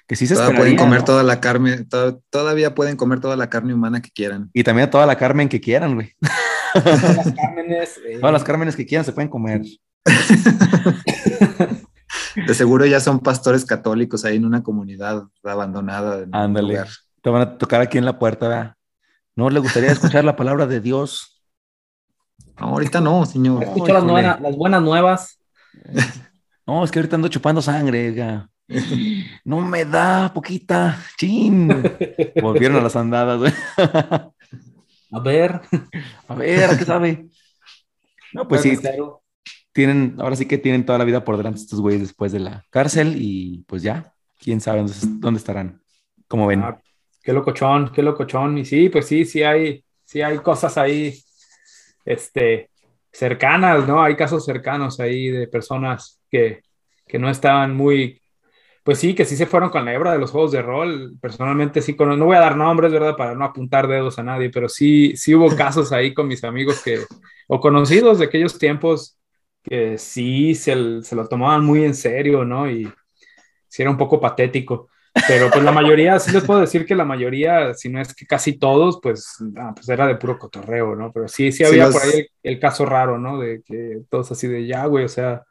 Que sí se Todavía pueden comer ¿no? toda la carne, to- todavía pueden comer toda la carne humana que quieran. Y también toda la Carmen que quieran, güey. (laughs) Todas las Cármenes, eh, Todas las Cármenes que quieran se pueden comer. (laughs) De seguro ya son pastores católicos ahí en una comunidad abandonada. Ándale. Te van a tocar aquí en la puerta, ¿verdad? ¿No le gustaría escuchar la palabra de Dios? No, ahorita no, señor. escucho las, buenas, las buenas nuevas. (laughs) No, es que ahorita ando chupando sangre. No me da poquita, chin. (laughs) Volvieron a las andadas, güey. A ver. (laughs) A ver, ¿a qué sabe? No, pues sí, Pero- tienen, ahora sí que tienen toda la vida por delante estos güeyes después de la cárcel y pues ya, quién sabe dónde, dónde estarán. Como ven. Ah, qué locochón, qué locochón. Y sí, pues sí, sí hay, sí hay cosas ahí, este, cercanas, ¿no? Hay casos cercanos ahí de personas que, que no estaban muy, pues sí, que sí se fueron con la hebra de los juegos de rol. Personalmente sí, con, no voy a dar nombres, ¿verdad? Para no apuntar dedos a nadie, pero sí, sí hubo (laughs) casos ahí con mis amigos que, o conocidos de aquellos tiempos que sí se, se lo tomaban muy en serio, ¿no? Y sí era un poco patético. Pero pues la mayoría, sí les puedo decir que la mayoría, si no es que casi todos, pues, ah, pues era de puro cotorreo, ¿no? Pero sí, sí había Sí, los- por ahí el, el caso raro, ¿no? De que todos así de ya, güey, o sea,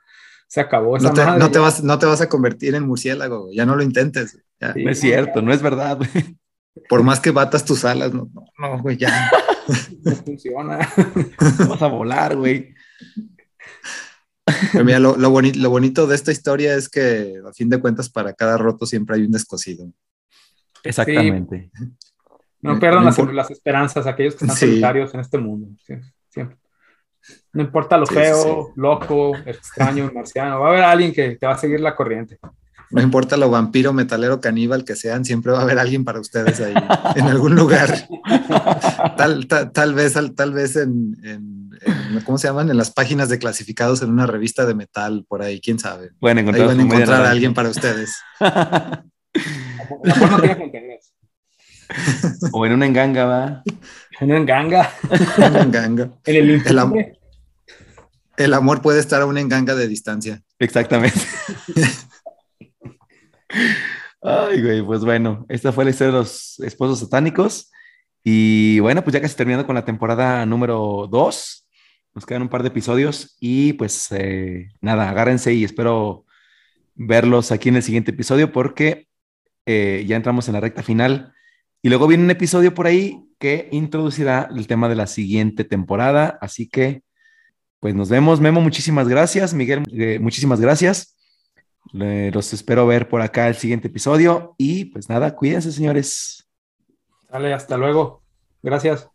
se acabó esa No te, madre, no te ya". vas, no te vas a convertir en murciélago, ya no lo intentes. ya. Sí. No es cierto, no es verdad. Por más que batas tus alas, no, no, no, güey, ya. (laughs) No funciona. (laughs) Vas a volar, güey. Pero mira, lo, lo, boni- lo bonito de esta historia es que, a fin de cuentas, para cada roto siempre hay un descosido. Exactamente. No No pierdan las, esperanzas, aquellos que están Sí. solitarios en este mundo. sí, siempre. No importa lo Sí, feo, sí, loco, extraño, marciano, va a haber alguien que te va a seguir la corriente. No importa lo vampiro, metalero, caníbal que sean, siempre va a haber alguien para ustedes ahí, en algún lugar. (laughs) Tal, tal, tal vez, al- tal vez en, en- en- ¿cómo se llaman? En las páginas de clasificados en una revista de metal, por ahí, quién sabe. Pueden Ahí van a encontrar a alguien para ustedes. (laughs) O en una enganga, va. Una enganga. Un enganga. (laughs) En el El am- informe. El amor puede estar a una enganga de distancia. Exactamente. Ay, güey, pues bueno, esta fue la historia de los esposos satánicos. Y bueno, pues ya casi terminando con la temporada número 2. Nos quedan un par de episodios y pues eh, nada, agárrense y espero verlos aquí en el siguiente episodio porque eh, ya entramos en la recta final. Y luego viene un episodio por ahí que introducirá el tema de la siguiente temporada. Así que, pues nos vemos. Memo, muchísimas gracias. Miguel, eh, muchísimas gracias. Le- los espero ver por acá el siguiente episodio. Y pues nada, cuídense, señores. Dale, hasta luego. Gracias.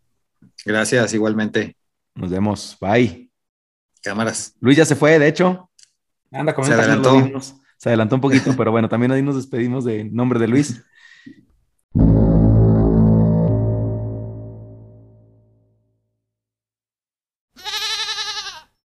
Gracias, igualmente. Nos vemos. Bye. Cámaras. Luis ya se fue, de hecho. Anda, Se adelantó. Se adelantó un poquito, (laughs) pero bueno, también ahí nos despedimos de nombre de Luis.